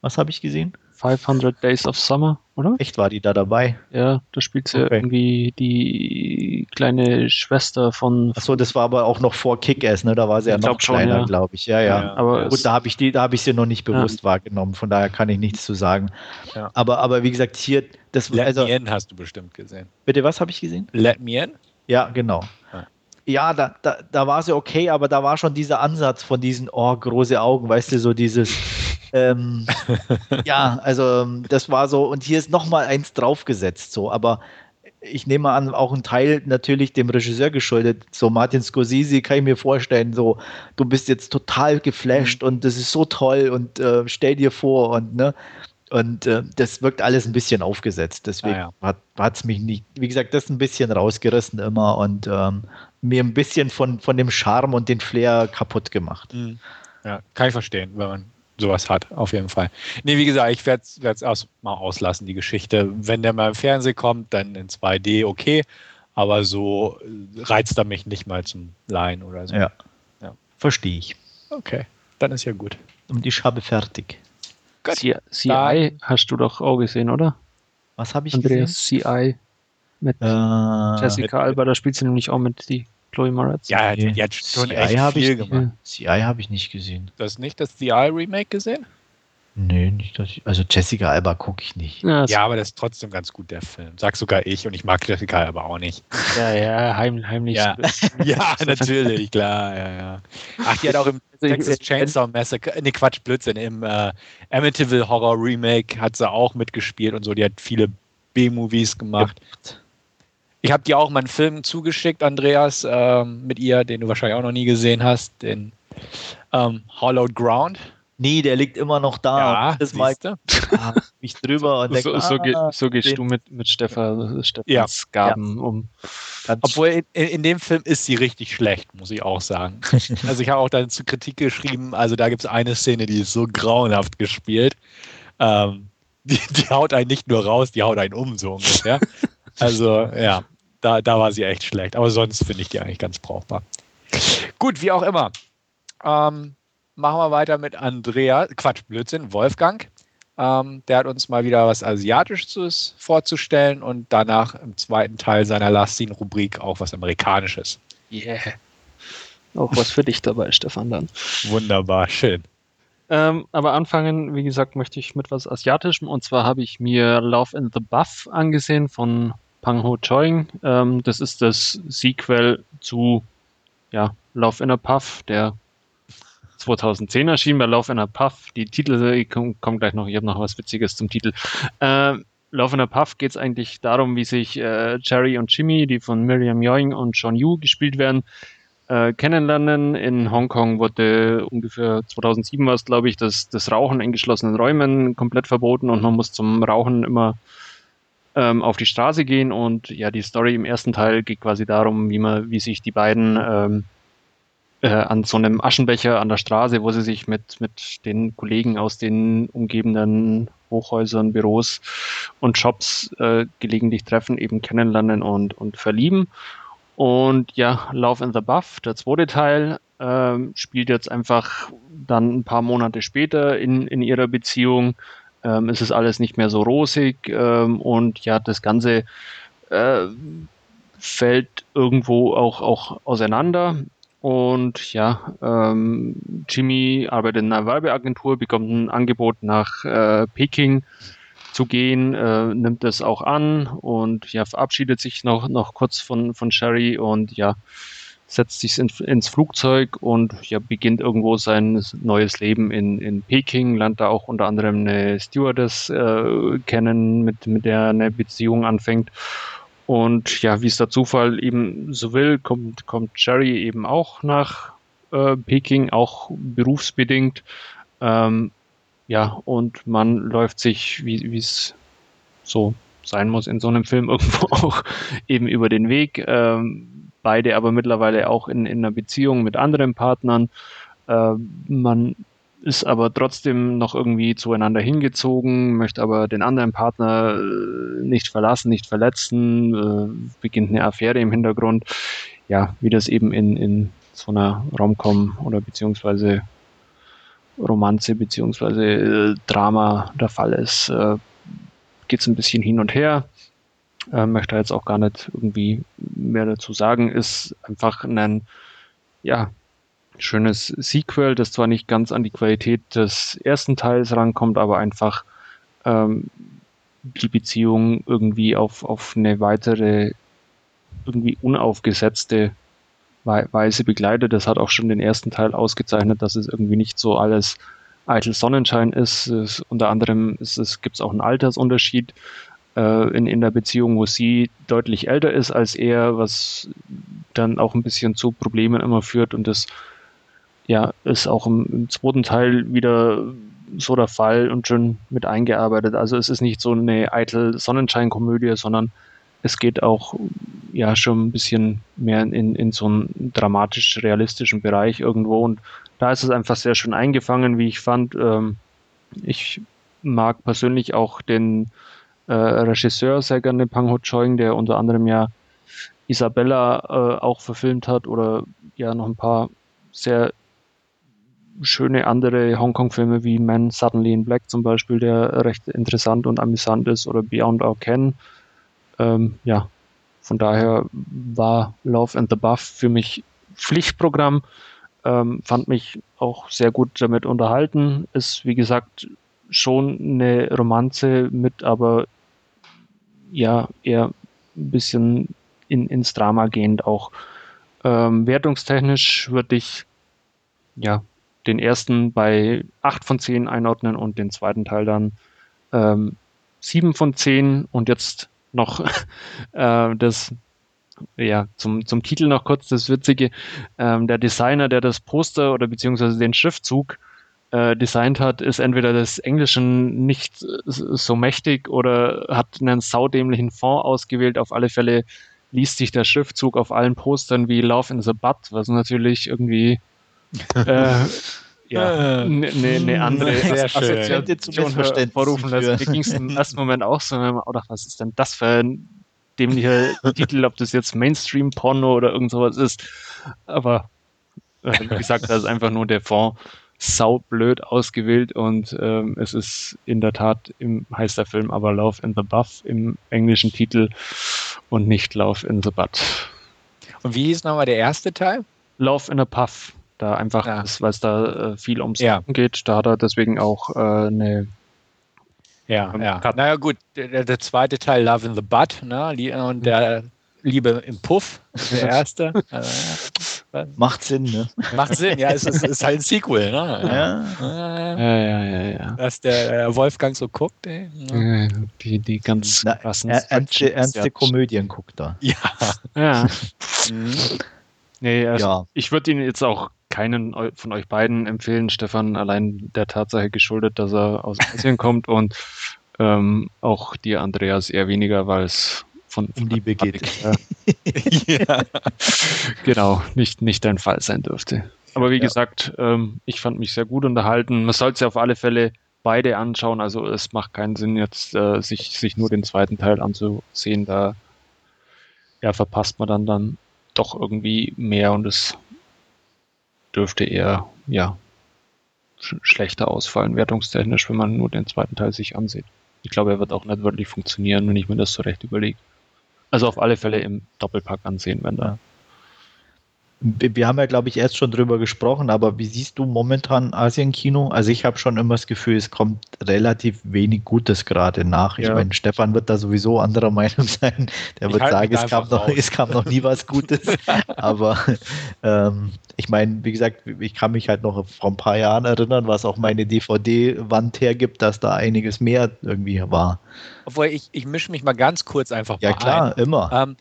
Was habe ich gesehen? 500 Days of Summer, oder? Echt, war die da dabei? Ja, da spielt sie okay. irgendwie die kleine Schwester von. Achso, das war aber auch noch vor Kick-Ass, ne? Da war sie ja noch kleiner, ja. glaube ich. Ja, ja. ja aber gut, da habe ich die, da habe ich sie noch nicht bewusst ja. wahrgenommen, von daher kann ich nichts zu sagen. Ja. Aber, aber wie gesagt, hier, das Let also, Me In hast du bestimmt gesehen. Bitte, was habe ich gesehen? Let Me In? Ja, genau ja, da, da, da war sie okay, aber da war schon dieser Ansatz von diesen, oh, große Augen, weißt du, so dieses, ähm, ja, also das war so, und hier ist nochmal eins draufgesetzt, so, aber ich nehme an, auch ein Teil natürlich dem Regisseur geschuldet. So Martin Scorsese kann ich mir vorstellen, so du bist jetzt total geflasht mhm. und das ist so toll und äh, stell dir vor und ne und äh, das wirkt alles ein bisschen aufgesetzt. Deswegen ah, ja. hat es mich nicht, wie gesagt, das ein bisschen rausgerissen immer und ähm, mir ein bisschen von, von dem Charme und den Flair kaputt gemacht. Mhm. Ja, kann ich verstehen, wenn man sowas hat, auf jeden Fall. Nee, wie gesagt, ich werde es aus, mal auslassen, die Geschichte. Wenn der mal im Fernsehen kommt, dann in 2D, okay. Aber so reizt er mich nicht mal zum Leihen oder so. Ja. ja. Verstehe ich. Okay, dann ist ja gut. Und ich habe fertig. CI, CI hast du doch auch gesehen, oder? Was habe ich Andreas, gesehen? CI mit äh, Jessica mit, Alba, da spielt sie nämlich auch mit die Chloe Moretz. Ja, die, die hat schon CI echt viel ich, gemacht. CI habe ich nicht gesehen. Du hast nicht das CI-Remake gesehen? Nee, nicht, dass ich, also Jessica Alba gucke ich nicht. Ja, ja, aber das ist trotzdem ganz gut, der Film. Sag sogar ich und ich mag Jessica Alba auch nicht. Ja, ja, heim, heimlich. Ja, ja natürlich, klar, ja, ja. Ach, die hat auch im also Texas Chainsaw Massacre, ne Quatsch, Blödsinn, im äh, Amityville Horror Remake hat sie auch mitgespielt und so, die hat viele B-Movies gemacht. Ja. Ich habe dir auch mal einen Film zugeschickt, Andreas, ähm, mit ihr, den du wahrscheinlich auch noch nie gesehen hast, den ähm, Hollowed Ground. Nee, der liegt immer noch da. Ja, das mal ah, mich drüber und denk, so, so, ah, so gehst du mit, mit Stefan, Stefans ja. Gaben ja. um. Obwohl in, in, dem Film ist sie richtig schlecht, muss ich auch sagen. also ich habe auch dann zu Kritik geschrieben, also da gibt es eine Szene, die ist so grauenhaft gespielt. Ähm, die, die haut einen nicht nur raus, die haut einen um, so ungefähr. Also ja, da, da war sie echt schlecht. Aber sonst finde ich die eigentlich ganz brauchbar. Gut, wie auch immer. Ähm, machen wir weiter mit Andrea, Quatsch, Blödsinn, Wolfgang. Ähm, der hat uns mal wieder was Asiatisches vorzustellen und danach im zweiten Teil seiner Last Scene-Rubrik auch was Amerikanisches. Yeah. Auch was für dich dabei, Stefan, dann. Wunderbar, schön. Ähm, aber anfangen, wie gesagt, möchte ich mit was Asiatischem und zwar habe ich mir Love in the Buff angesehen von Pang Ho Choing. Ähm, das ist das Sequel zu ja, Love in a Puff, der 2010 erschien bei Love in a Puff. Die Titel kommen gleich noch, ich habe noch was Witziges zum Titel. Äh, Love in a Puff geht es eigentlich darum, wie sich äh, Jerry und Jimmy, die von Miriam Yoing und John Yu gespielt werden, äh, kennenlernen. In Hongkong wurde ungefähr 2007 war es, glaube ich, das, das Rauchen in geschlossenen Räumen komplett verboten und man muss zum Rauchen immer ähm, auf die Straße gehen und ja, die Story im ersten Teil geht quasi darum, wie man, wie sich die beiden ähm, äh, an so einem Aschenbecher an der Straße, wo sie sich mit, mit den Kollegen aus den umgebenden Hochhäusern, Büros und Shops äh, gelegentlich treffen, eben kennenlernen und, und verlieben. Und ja, Love in the Buff, der zweite Teil, ähm, spielt jetzt einfach dann ein paar Monate später in, in ihrer Beziehung. Ähm, es ist alles nicht mehr so rosig ähm, und ja, das Ganze äh, fällt irgendwo auch, auch auseinander. Und ja, ähm, Jimmy arbeitet in einer Werbeagentur, bekommt ein Angebot nach äh, Peking zu gehen, äh, nimmt es auch an und ja, verabschiedet sich noch, noch kurz von, von Sherry und ja, setzt sich in, ins Flugzeug und ja, beginnt irgendwo sein neues Leben in, in Peking, lernt da auch unter anderem eine Stewardess äh, kennen, mit, mit der eine Beziehung anfängt. Und ja, wie es der Zufall eben so will, kommt, kommt Jerry eben auch nach äh, Peking, auch berufsbedingt. Ähm, ja, und man läuft sich, wie es so sein muss in so einem Film irgendwo auch eben über den Weg. Ähm, beide aber mittlerweile auch in, in einer Beziehung mit anderen Partnern. Äh, man ist aber trotzdem noch irgendwie zueinander hingezogen, möchte aber den anderen Partner äh, nicht verlassen, nicht verletzen, äh, beginnt eine Affäre im Hintergrund. Ja, wie das eben in, in so einer Romcom oder beziehungsweise Romanze beziehungsweise äh, Drama der Fall ist, äh, geht es ein bisschen hin und her. Äh, möchte jetzt auch gar nicht irgendwie mehr dazu sagen. Ist einfach ein ja, schönes Sequel, das zwar nicht ganz an die Qualität des ersten Teils rankommt, aber einfach ähm, die Beziehung irgendwie auf, auf eine weitere, irgendwie unaufgesetzte Weise begleitet. Das hat auch schon den ersten Teil ausgezeichnet, dass es irgendwie nicht so alles eitel Sonnenschein ist. Es, unter anderem gibt es auch einen Altersunterschied äh, in, in der Beziehung, wo sie deutlich älter ist als er, was dann auch ein bisschen zu Problemen immer führt und das ja, ist auch im, im, zweiten Teil wieder so der Fall und schon mit eingearbeitet. Also es ist nicht so eine eitel Sonnenscheinkomödie, sondern es geht auch ja schon ein bisschen mehr in, in so einen dramatisch-realistischen Bereich irgendwo und da ist es einfach sehr schön eingefangen, wie ich fand. Ähm, ich mag persönlich auch den äh, Regisseur sehr gerne, Pang Ho Choing, der unter anderem ja Isabella äh, auch verfilmt hat oder ja noch ein paar sehr schöne andere Hongkong-Filme wie Man Suddenly in Black zum Beispiel, der recht interessant und amüsant ist, oder Beyond Our Ken. Ähm, ja, von daher war Love and the Buff für mich Pflichtprogramm. Ähm, fand mich auch sehr gut damit unterhalten. Ist, wie gesagt, schon eine Romanze mit, aber ja, eher ein bisschen in, ins Drama gehend auch. Ähm, wertungstechnisch würde ich ja den ersten bei 8 von 10 einordnen und den zweiten Teil dann ähm, 7 von 10 und jetzt noch äh, das ja, zum, zum Titel noch kurz das Witzige. Ähm, der Designer, der das Poster oder beziehungsweise den Schriftzug äh, designt hat, ist entweder des Englischen nicht so mächtig oder hat einen saudämlichen Font ausgewählt. Auf alle Fälle liest sich der Schriftzug auf allen Postern wie Love in the Butt, was natürlich irgendwie äh, ja, eine äh. ne, ne andere Sehr Assoziation hervorrufen lässt. Mir ging es im ersten Moment auch so, oder was ist denn das für ein dämlicher Titel, ob das jetzt Mainstream-Porno oder irgend sowas ist. Aber äh, wie gesagt, das ist einfach nur der Fond saublöd ausgewählt und ähm, es ist in der Tat im heißt der Film aber Love in the Buff im englischen Titel und nicht Love in the Butt. Und wie hieß nochmal der erste Teil? Love in a Puff. Da einfach, ja. weil es da äh, viel ums ja. geht, da hat er deswegen auch äh, eine ja, ja. Naja, gut, der, der, zweite Teil Love in the Butt, ne? Und der Liebe im Puff, der erste. Äh, Macht Sinn, ne? Macht Sinn, ja, es ist, ist halt ein Sequel, ne? Ja. Ja, ja, ja, ja. Dass der Wolfgang so guckt, ey. Ja. Die, die ganz Na, krassen er, ernste, ernste Komödien guckt da. Ja. Ja. mhm. Nee, also ja. ich würde ihn jetzt auch keinen von euch beiden empfehlen, Stefan, allein der Tatsache geschuldet, dass er aus Asien kommt und ähm, auch dir, Andreas, eher weniger, weil es von, um Liebe geht. ja. genau, nicht, nicht dein Fall sein dürfte. Aber wie ja. gesagt, ähm, ich fand mich sehr gut unterhalten. Man sollte sich auf alle Fälle beide anschauen. Also es macht keinen Sinn, jetzt äh, sich, sich nur den zweiten Teil anzusehen. Da ja, verpasst man dann, dann doch irgendwie mehr und es dürfte eher, ja, sch schlechter ausfallen, wertungstechnisch, wenn man nur den zweiten Teil sich ansieht. Ich glaube, er wird auch nicht wirklich funktionieren, wenn ich mir das so recht überlege. Also auf alle Fälle im Doppelpack ansehen, wenn da wir haben ja, glaube ich, erst schon drüber gesprochen, aber wie siehst du momentan Asien-Kino? Also ich habe schon immer das Gefühl, es kommt relativ wenig Gutes gerade nach. Ich ja. meine, Stefan wird da sowieso anderer Meinung sein. Der ich wird sagen, es kam, noch, es kam noch nie was Gutes. aber ähm, ich meine, wie gesagt, ich kann mich halt noch vor ein paar Jahren erinnern, was auch meine DVD-Wand hergibt, dass da einiges mehr irgendwie war. Obwohl, ich, ich mische mich mal ganz kurz einfach ja, mal Ja klar, ein. immer. Ähm,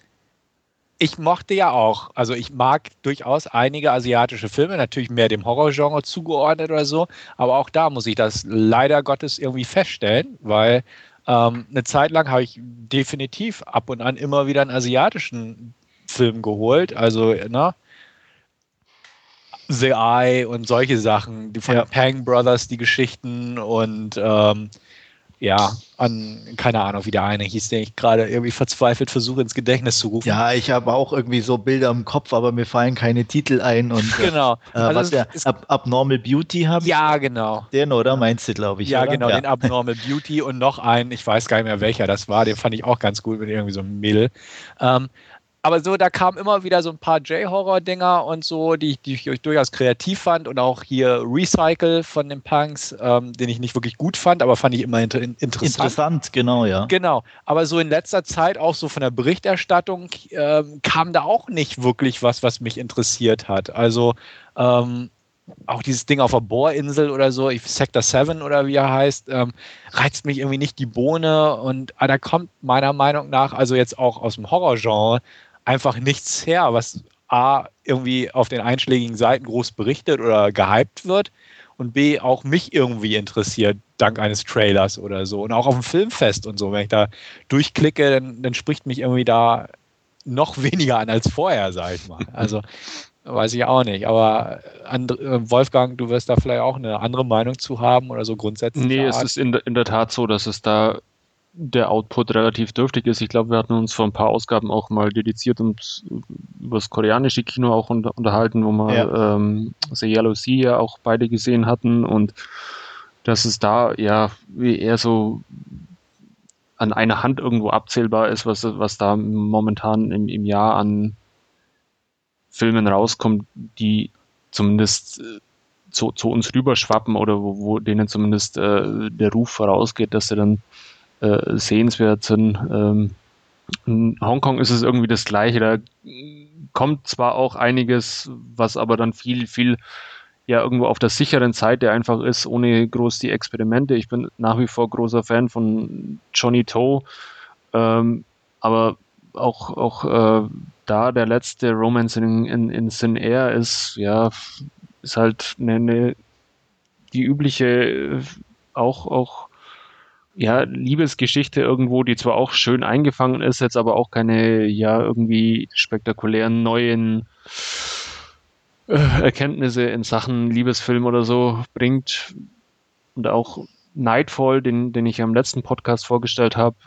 ich mochte ja auch, also ich mag durchaus einige asiatische Filme, natürlich mehr dem Horrorgenre zugeordnet oder so, aber auch da muss ich das leider Gottes irgendwie feststellen, weil ähm, eine Zeit lang habe ich definitiv ab und an immer wieder einen asiatischen Film geholt, also ne, The Eye und solche Sachen, die von ja. Pang Brothers, die Geschichten und ähm, ja, an, keine Ahnung, wie der eine hieß, den ich gerade irgendwie verzweifelt versuche ins Gedächtnis zu rufen. Ja, ich habe auch irgendwie so Bilder im Kopf, aber mir fallen keine Titel ein. Und, äh, genau. Äh, also was der Ab Abnormal Beauty habe Ja, genau. Den, oder? Meinst du, glaube ich. Ja, oder? genau, ja. den Abnormal Beauty und noch einen, ich weiß gar nicht mehr welcher das war, den fand ich auch ganz gut mit irgendwie so einem Mädel. Ähm, aber so, da kamen immer wieder so ein paar J-Horror-Dinger und so, die, die ich durchaus kreativ fand und auch hier Recycle von den Punks, ähm, den ich nicht wirklich gut fand, aber fand ich immer inter interessant. Interessant, genau, ja. Genau, aber so in letzter Zeit auch so von der Berichterstattung ähm, kam da auch nicht wirklich was, was mich interessiert hat. Also ähm, auch dieses Ding auf der Bohrinsel oder so, Sector 7 oder wie er heißt, ähm, reizt mich irgendwie nicht die Bohne und ah, da kommt meiner Meinung nach, also jetzt auch aus dem Horrorgenre, einfach nichts her, was A, irgendwie auf den einschlägigen Seiten groß berichtet oder gehypt wird und B, auch mich irgendwie interessiert, dank eines Trailers oder so. Und auch auf dem Filmfest und so, wenn ich da durchklicke, dann, dann spricht mich irgendwie da noch weniger an als vorher, sag ich mal. Also weiß ich auch nicht. Aber Wolfgang, du wirst da vielleicht auch eine andere Meinung zu haben oder so grundsätzlich. Nee, es ist in, in der Tat so, dass es da der Output relativ dürftig ist. Ich glaube, wir hatten uns vor ein paar Ausgaben auch mal dediziert und über das koreanische Kino auch unter, unterhalten, wo wir ja. ähm, The Yellow Sea ja auch beide gesehen hatten und dass es da ja eher so an einer Hand irgendwo abzählbar ist, was, was da momentan im, im Jahr an Filmen rauskommt, die zumindest äh, zu, zu uns rüberschwappen oder wo, wo denen zumindest äh, der Ruf vorausgeht, dass sie dann äh, sehenswert sind. Ähm, in Hongkong ist es irgendwie das Gleiche. Da kommt zwar auch einiges, was aber dann viel, viel ja irgendwo auf der sicheren Seite einfach ist, ohne groß die Experimente. Ich bin nach wie vor großer Fan von Johnny Toe, ähm, aber auch, auch äh, da der letzte Romance in, in, in Sin Air ist, ja, ist halt eine, eine die übliche, auch, auch ja, Liebesgeschichte irgendwo, die zwar auch schön eingefangen ist, jetzt aber auch keine, ja, irgendwie spektakulären neuen äh, Erkenntnisse in Sachen Liebesfilm oder so bringt. Und auch Nightfall, den, den ich am letzten Podcast vorgestellt habe,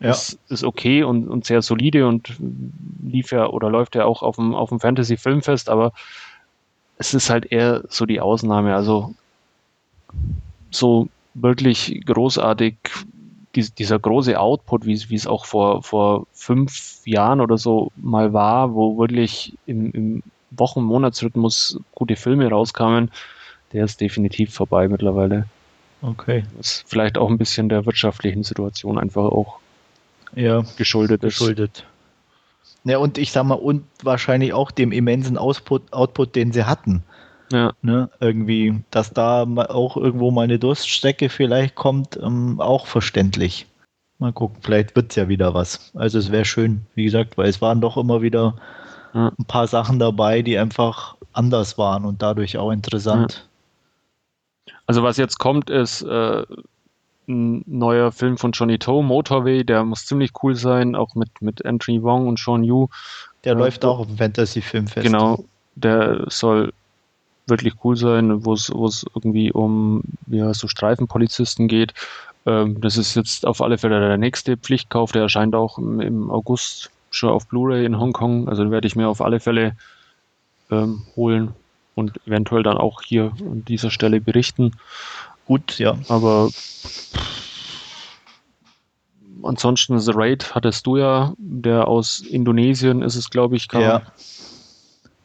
ja. ist, ist okay und, und sehr solide und lief ja oder läuft ja auch auf dem, auf dem Fantasy Filmfest, aber es ist halt eher so die Ausnahme. Also so wirklich großartig dieser große Output, wie, wie es auch vor, vor fünf Jahren oder so mal war, wo wirklich im, im Wochen-, Monatsrhythmus gute Filme rauskamen, der ist definitiv vorbei mittlerweile. Okay. Was vielleicht auch ein bisschen der wirtschaftlichen Situation einfach auch ja, geschuldet, geschuldet. ist. Ja, und ich sag mal, und wahrscheinlich auch dem immensen Output, Output den sie hatten. Ja. Ne, irgendwie, dass da auch irgendwo mal eine Durststrecke vielleicht kommt, ähm, auch verständlich. Mal gucken, vielleicht wird es ja wieder was. Also es wäre schön, wie gesagt, weil es waren doch immer wieder ja. ein paar Sachen dabei, die einfach anders waren und dadurch auch interessant. Ja. Also was jetzt kommt, ist äh, ein neuer Film von Johnny Toe, Motorway, der muss ziemlich cool sein, auch mit, mit Anthony Wong und Sean Yu. Der äh, läuft auch auf dem Fantasy-Filmfest. Genau, der soll wirklich cool sein, wo es irgendwie um ja, so Streifenpolizisten geht. Ähm, das ist jetzt auf alle Fälle der nächste Pflichtkauf, der erscheint auch im, August schon auf Blu-ray in Hongkong. Also werde ich mir auf alle Fälle ähm, holen und eventuell dann auch hier an dieser Stelle berichten. Gut, ja. Aber ansonsten The Raid hattest du ja, der aus Indonesien ist es, glaube ich, kam. Ja.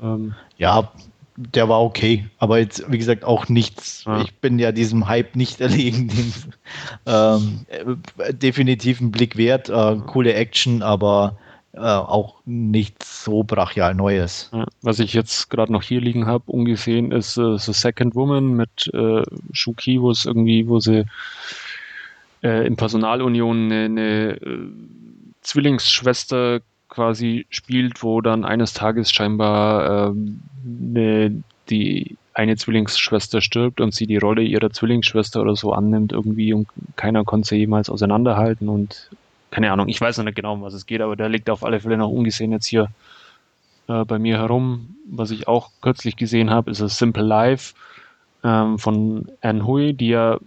Ähm, ja, der war okay, aber jetzt, wie gesagt, auch nichts. Ja. Ich bin ja diesem Hype nicht erlegen. Den, ähm, äh, definitiv ein Blick wert, äh, coole Action, aber äh, auch nichts so brachial Neues. Ja, was ich jetzt gerade noch hier liegen habe, ungesehen, ist äh, The Second Woman mit äh, Shuki, wo es irgendwie, wo sie äh, in Personalunion eine, eine Zwillingsschwester quasi spielt, wo dann eines Tages scheinbar ähm, eine, die eine Zwillingsschwester stirbt und sie die Rolle ihrer Zwillingsschwester oder so annimmt irgendwie und keiner konnte sie jemals auseinanderhalten und keine Ahnung, ich weiß noch nicht genau, um was es geht, aber der liegt auf alle Fälle noch ungesehen jetzt hier äh, bei mir herum. Was ich auch kürzlich gesehen habe, ist A Simple Life ähm, von Anne Hui, die ja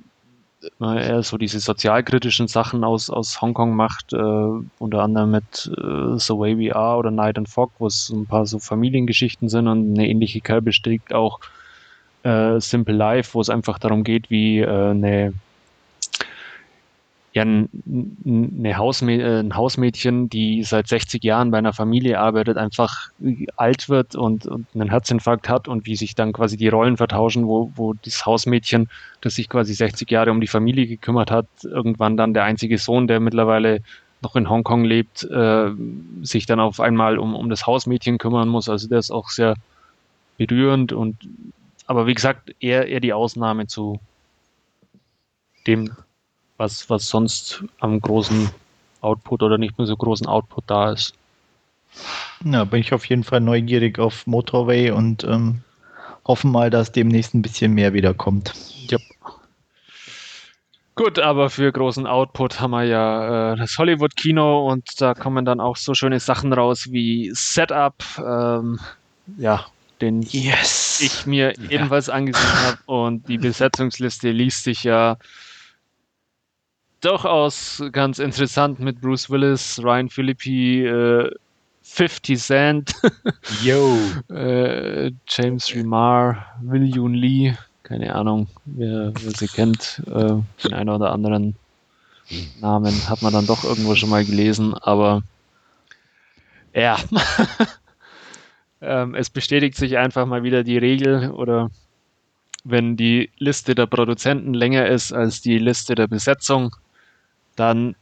eher so diese sozialkritischen Sachen aus, aus Hongkong macht, äh, unter anderem mit äh, The Way We Are oder Night and Fog, wo es ein paar so Familiengeschichten sind und eine ähnliche Kerbe steckt auch äh, Simple Life, wo es einfach darum geht, wie äh, eine ja, eine Hausmä äh, ein Hausmädchen, die seit 60 Jahren bei einer Familie arbeitet, einfach alt wird und, und einen Herzinfarkt hat und wie sich dann quasi die Rollen vertauschen, wo, wo das Hausmädchen, das sich quasi 60 Jahre um die Familie gekümmert hat, irgendwann dann der einzige Sohn, der mittlerweile noch in Hongkong lebt, äh, sich dann auf einmal um, um das Hausmädchen kümmern muss. Also der ist auch sehr berührend und aber wie gesagt, eher, eher die Ausnahme zu dem was, was sonst am großen Output oder nicht mehr so großen Output da ist. Na, bin ich auf jeden Fall neugierig auf Motorway und ähm, hoffen mal, dass demnächst ein bisschen mehr wiederkommt. Yep. Gut, aber für großen Output haben wir ja äh, das Hollywood-Kino und da kommen dann auch so schöne Sachen raus wie Setup, ähm, ja, den yes. ich mir ja. ebenfalls angesehen habe und die Besetzungsliste liest sich ja durchaus ganz interessant mit Bruce Willis, Ryan Philippi, äh, 50 Cent, Yo. äh, James Remar, Will Yoon Lee, keine Ahnung, wer, wer sie kennt, äh, den einen oder anderen Namen hat man dann doch irgendwo schon mal gelesen, aber ja, ähm, es bestätigt sich einfach mal wieder die Regel oder wenn die Liste der Produzenten länger ist als die Liste der Besetzung, dann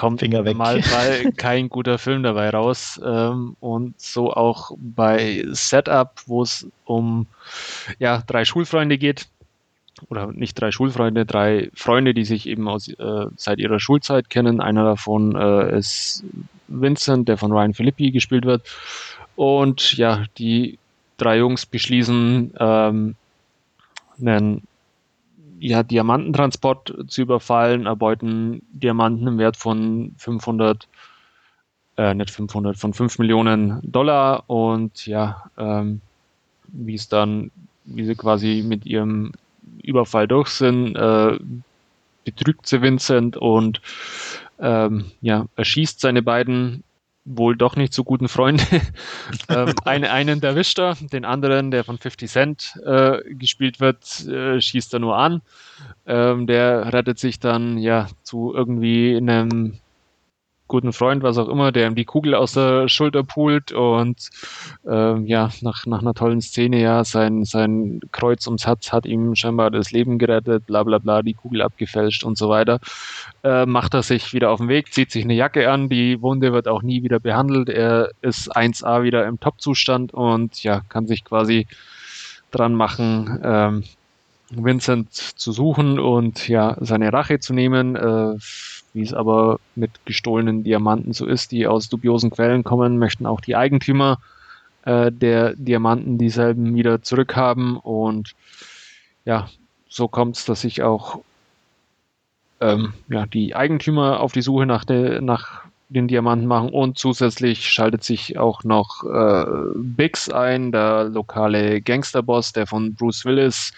kommt mal kein guter Film dabei raus. Ähm, und so auch bei Setup, wo es um ja, drei Schulfreunde geht. Oder nicht drei Schulfreunde, drei Freunde, die sich eben aus, äh, seit ihrer Schulzeit kennen. Einer davon äh, ist Vincent, der von Ryan Philippi gespielt wird. Und ja, die drei Jungs beschließen, ähm, einen ja, Diamantentransport zu überfallen, erbeuten Diamanten im Wert von 500, äh, nicht 500, von 5 Millionen Dollar. Und ja, ähm, wie es dann, wie sie quasi mit ihrem Überfall durch sind, äh, betrügt sie Vincent und ähm, ja, erschießt seine beiden wohl doch nicht so guten Freunde. ähm, eine, einen erwischt er, den anderen, der von 50 Cent äh, gespielt wird, äh, schießt er nur an. Ähm, der rettet sich dann ja zu irgendwie einem guten Freund, was auch immer, der ihm die Kugel aus der Schulter pult und ähm, ja, nach, nach einer tollen Szene, ja, sein, sein Kreuz ums Herz hat ihm scheinbar das Leben gerettet, bla bla bla, die Kugel abgefälscht und so weiter. Äh, macht er sich wieder auf den Weg, zieht sich eine Jacke an, die Wunde wird auch nie wieder behandelt, er ist 1A wieder im Top-Zustand und ja, kann sich quasi dran machen, ähm, Vincent zu suchen und ja, seine Rache zu nehmen. Äh, wie es aber mit gestohlenen Diamanten so ist, die aus dubiosen Quellen kommen, möchten auch die Eigentümer äh, der Diamanten dieselben wieder zurückhaben. Und ja, so kommt es, dass sich auch ähm, ja, die Eigentümer auf die Suche nach, de, nach den Diamanten machen und zusätzlich schaltet sich auch noch äh, Biggs ein, der lokale Gangsterboss, der von Bruce Willis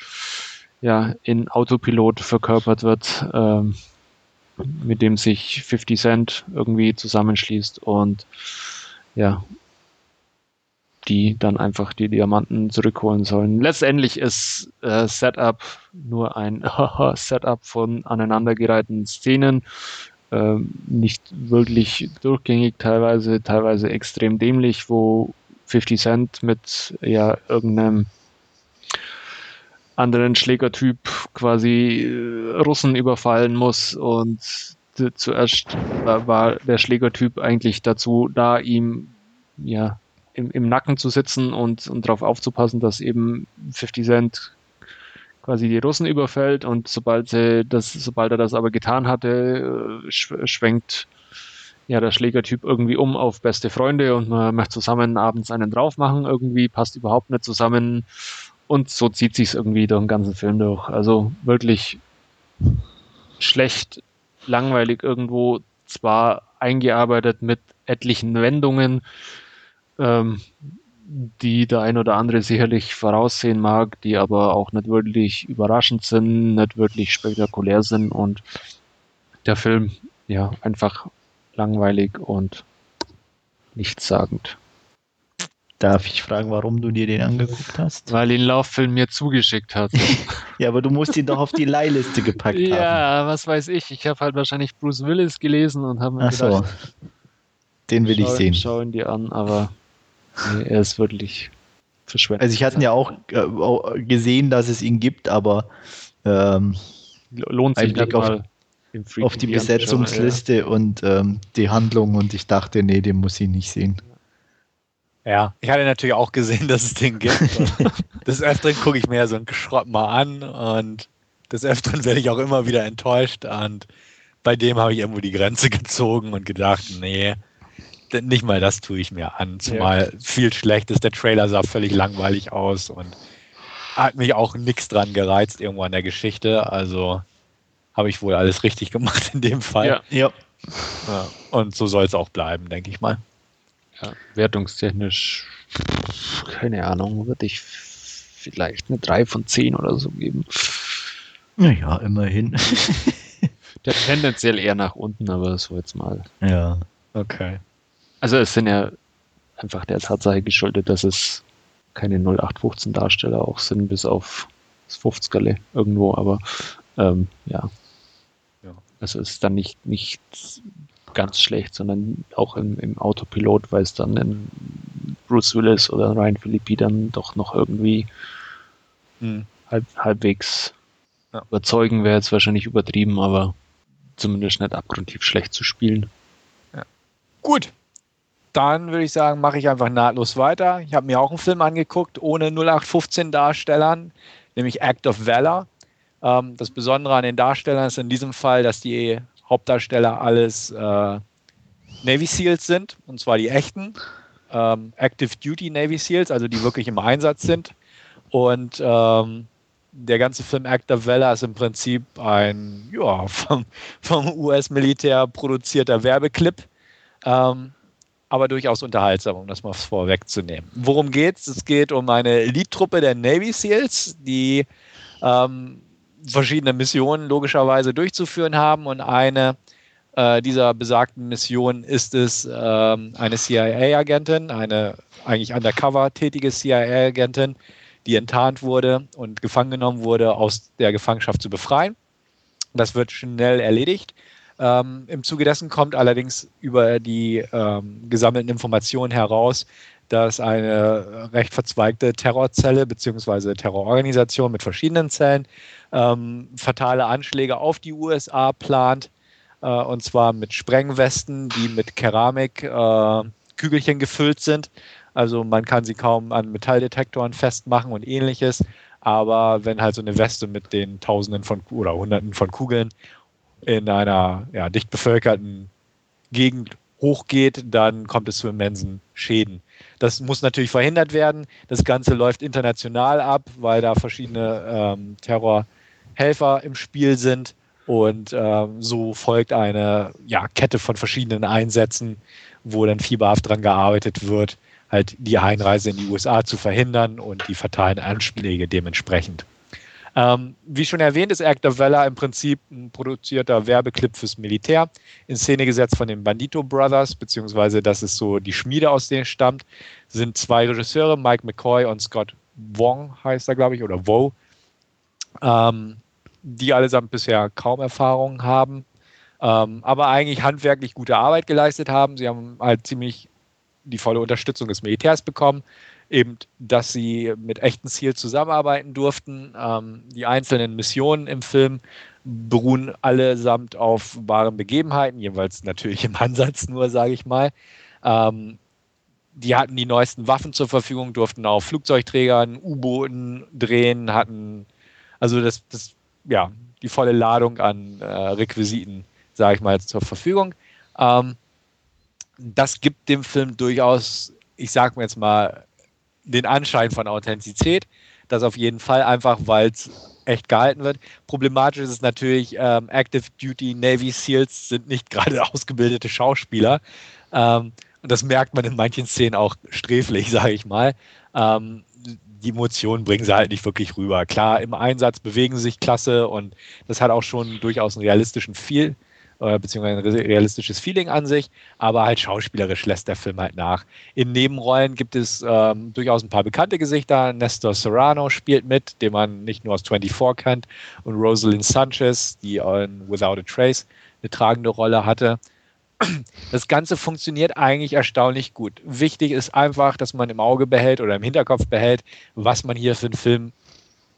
ja in Autopilot verkörpert wird. Ähm, mit dem sich 50 Cent irgendwie zusammenschließt und ja, die dann einfach die Diamanten zurückholen sollen. Letztendlich ist äh, Setup nur ein Setup von aneinandergereihten Szenen, ähm, nicht wirklich durchgängig, teilweise, teilweise extrem dämlich, wo 50 Cent mit ja irgendeinem anderen Schlägertyp quasi äh, Russen überfallen muss und zuerst war, der Schlägertyp eigentlich dazu da, ihm ja im, im Nacken zu sitzen und, und darauf aufzupassen, dass eben 50 Cent quasi die Russen überfällt und sobald sie das, sobald er das aber getan hatte, äh, schwenkt ja der Schlägertyp irgendwie um auf beste Freunde und man möchte zusammen abends einen drauf machen, irgendwie passt überhaupt nicht zusammen und so zieht sich irgendwie durch den ganzen Film durch. Also wirklich schlecht, langweilig irgendwo, zwar eingearbeitet mit etlichen Wendungen, ähm, die der ein oder andere sicherlich voraussehen mag, die aber auch nicht wirklich überraschend sind, nicht wirklich spektakulär sind und der Film ja einfach langweilig und nichtssagend. Darf ich fragen, warum du dir den angeguckt hast? Weil ihn Lauffilm mir zugeschickt hat. ja, aber du musst ihn doch auf die Leihliste gepackt ja, haben. Ja, was weiß ich. Ich habe halt wahrscheinlich Bruce Willis gelesen und habe mir Ach gedacht, so. den will schau, ich sehen. Schau ihn dir an, aber Nee, er ist wirklich verschwendet. Also ich hatte ja auch äh, gesehen, dass es ihn gibt, aber ähm, lohnt sich Blick auf, auf die Besetzungsliste ja. und ähm, die Handlung und ich dachte, nee, den muss ich nicht sehen. Ja, ich hatte natürlich auch gesehen, dass es den gibt. des Öfteren gucke ich mir ja so einen Schrott mal an und des Öfteren werde ich auch immer wieder enttäuscht und bei dem habe ich irgendwo die Grenze gezogen und gedacht, nee, nicht mal das tue ich mir an. Zumal ja. viel schlecht ist. Der Trailer sah völlig langweilig aus und hat mich auch nichts dran gereizt irgendwo an der Geschichte. Also habe ich wohl alles richtig gemacht in dem Fall. Ja. ja. ja. Und so soll es auch bleiben, denke ich mal. Ja, wertungstechnisch, keine Ahnung, würde ich vielleicht eine 3 von 10 oder so geben. Naja, immerhin. Der tendenziell eher nach unten, aber so jetzt mal. Ja. Okay. Also es sind ja einfach der Tatsache geschuldet, dass es keine 0815 Darsteller auch sind, bis auf das 50er irgendwo, aber ähm, ja. ja. Also es ist dann nicht, nicht ganz schlecht, sondern auch im, im Autopilot, weil es dann in Bruce Willis oder Ryan Philippi dann doch noch irgendwie hm. halb, halbwegs ja. überzeugen wäre jetzt wahrscheinlich übertrieben, aber zumindest nicht abgrundtief schlecht zu spielen. Ja. Gut, dann würde ich sagen, mache ich einfach nahtlos weiter. Ich habe mir auch einen Film angeguckt ohne 0815 Darstellern, nämlich Act of Valor. Ähm, das Besondere an den Darstellern ist in diesem Fall, dass die Hauptdarsteller alles äh, Navy SEALs sind, und zwar die echten. Ähm, Active Duty Navy SEALs, also die wirklich im Einsatz sind. Und ähm, der ganze Film Act of Valor ist im Prinzip ein ja, vom, vom US-Militär produzierter Werbeclip. Ähm, aber durchaus unterhaltsam, um das mal vorwegzunehmen. Worum geht es? Es geht um eine Elite-Truppe der Navy SEALs, die ähm, verschiedene Missionen logischerweise durchzuführen haben und eine äh, dieser besagten Missionen ist es ähm, eine CIA-Agentin, eine eigentlich undercover tätige CIA-Agentin, die enttarnt wurde und gefangen genommen wurde, aus der Gefangenschaft zu befreien. Das wird schnell erledigt. Ähm, Im Zuge dessen kommt allerdings über die ähm, gesammelten Informationen heraus, dass eine recht verzweigte Terrorzelle bzw. Terrororganisation mit verschiedenen Zellen ähm, fatale Anschläge auf die USA plant. Äh, und zwar mit Sprengwesten, die mit Keramikkügelchen äh, gefüllt sind. Also man kann sie kaum an Metalldetektoren festmachen und ähnliches. Aber wenn halt so eine Weste mit den Tausenden von oder Hunderten von Kugeln in einer ja, dicht bevölkerten Gegend hochgeht, dann kommt es zu immensen Schäden. Das muss natürlich verhindert werden. Das Ganze läuft international ab, weil da verschiedene ähm, Terrorhelfer im Spiel sind. Und ähm, so folgt eine ja, Kette von verschiedenen Einsätzen, wo dann fieberhaft daran gearbeitet wird, halt die Einreise in die USA zu verhindern und die fatalen Anschläge dementsprechend. Ähm, wie schon erwähnt, ist Actor Vella im Prinzip ein produzierter Werbeclip fürs Militär, in Szene gesetzt von den Bandito Brothers, beziehungsweise das ist so die Schmiede, aus denen stammt, sind zwei Regisseure, Mike McCoy und Scott Wong heißt er, glaube ich, oder Wo, ähm, die allesamt bisher kaum Erfahrung haben, ähm, aber eigentlich handwerklich gute Arbeit geleistet haben. Sie haben halt ziemlich die volle Unterstützung des Militärs bekommen eben, dass sie mit echten Ziel zusammenarbeiten durften. Ähm, die einzelnen Missionen im Film beruhen allesamt auf wahren Begebenheiten, jeweils natürlich im Ansatz nur, sage ich mal. Ähm, die hatten die neuesten Waffen zur Verfügung, durften auf Flugzeugträgern, U-Booten drehen, hatten also das, das, ja, die volle Ladung an äh, Requisiten, sage ich mal, zur Verfügung. Ähm, das gibt dem Film durchaus, ich sage mir jetzt mal, den Anschein von Authentizität. Das auf jeden Fall einfach, weil es echt gehalten wird. Problematisch ist es natürlich, ähm, Active Duty Navy SEALs sind nicht gerade ausgebildete Schauspieler. Ähm, und das merkt man in manchen Szenen auch sträflich, sage ich mal. Ähm, die Emotionen bringen sie halt nicht wirklich rüber. Klar, im Einsatz bewegen sie sich klasse und das hat auch schon durchaus einen realistischen Feel äh, beziehungsweise ein realistisches Feeling an sich, aber halt schauspielerisch lässt der Film halt nach. In Nebenrollen gibt es ähm, durchaus ein paar bekannte Gesichter. Nestor Serrano spielt mit, den man nicht nur aus 24 kennt, und Rosalind Sanchez, die in Without a Trace eine tragende Rolle hatte. Das Ganze funktioniert eigentlich erstaunlich gut. Wichtig ist einfach, dass man im Auge behält oder im Hinterkopf behält, was man hier für einen Film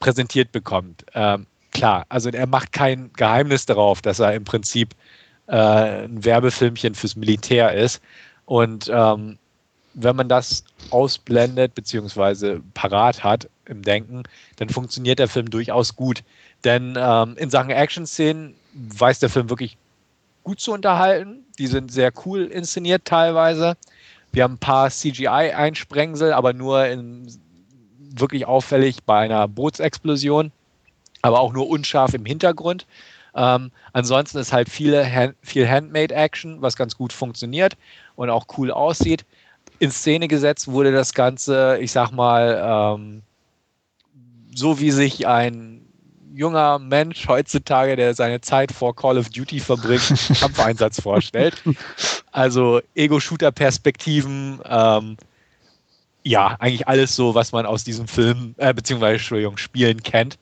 präsentiert bekommt. Ähm, klar, also er macht kein Geheimnis darauf, dass er im Prinzip äh, ein Werbefilmchen fürs Militär ist. Und ähm, wenn man das ausblendet bzw. parat hat im Denken, dann funktioniert der Film durchaus gut. Denn ähm, in Sachen Action-Szenen weiß der Film wirklich gut zu unterhalten. Die sind sehr cool inszeniert teilweise. Wir haben ein paar CGI-Einsprengsel, aber nur in, wirklich auffällig bei einer Bootsexplosion, aber auch nur unscharf im Hintergrund. Ähm, ansonsten ist halt viele viel Handmade-Action, was ganz gut funktioniert und auch cool aussieht. In Szene gesetzt wurde das Ganze, ich sag mal, ähm, so wie sich ein junger Mensch heutzutage, der seine Zeit vor Call of Duty verbringt, Kampfeinsatz vorstellt. Also Ego-Shooter-Perspektiven, ähm, ja, eigentlich alles so, was man aus diesem Film, äh, beziehungsweise, Entschuldigung, Spielen kennt.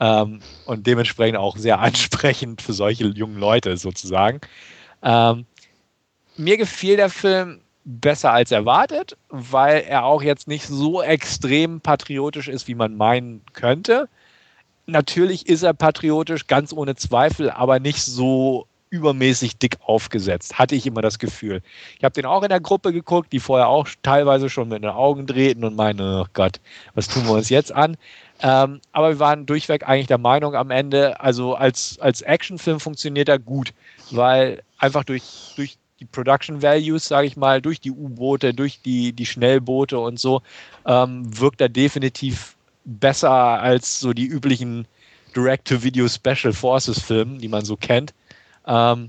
Ähm, und dementsprechend auch sehr ansprechend für solche jungen Leute sozusagen. Ähm, mir gefiel der Film besser als erwartet, weil er auch jetzt nicht so extrem patriotisch ist, wie man meinen könnte. Natürlich ist er patriotisch, ganz ohne Zweifel, aber nicht so übermäßig dick aufgesetzt, hatte ich immer das Gefühl. Ich habe den auch in der Gruppe geguckt, die vorher auch teilweise schon mit den Augen drehten und meinen, oh Gott, was tun wir uns jetzt an? Ähm, aber wir waren durchweg eigentlich der Meinung am Ende, also als, als Actionfilm funktioniert er gut, weil einfach durch, durch die Production Values, sage ich mal, durch die U-Boote, durch die, die Schnellboote und so, ähm, wirkt er definitiv besser als so die üblichen Direct-to-Video Special Forces Filme, die man so kennt. Ähm,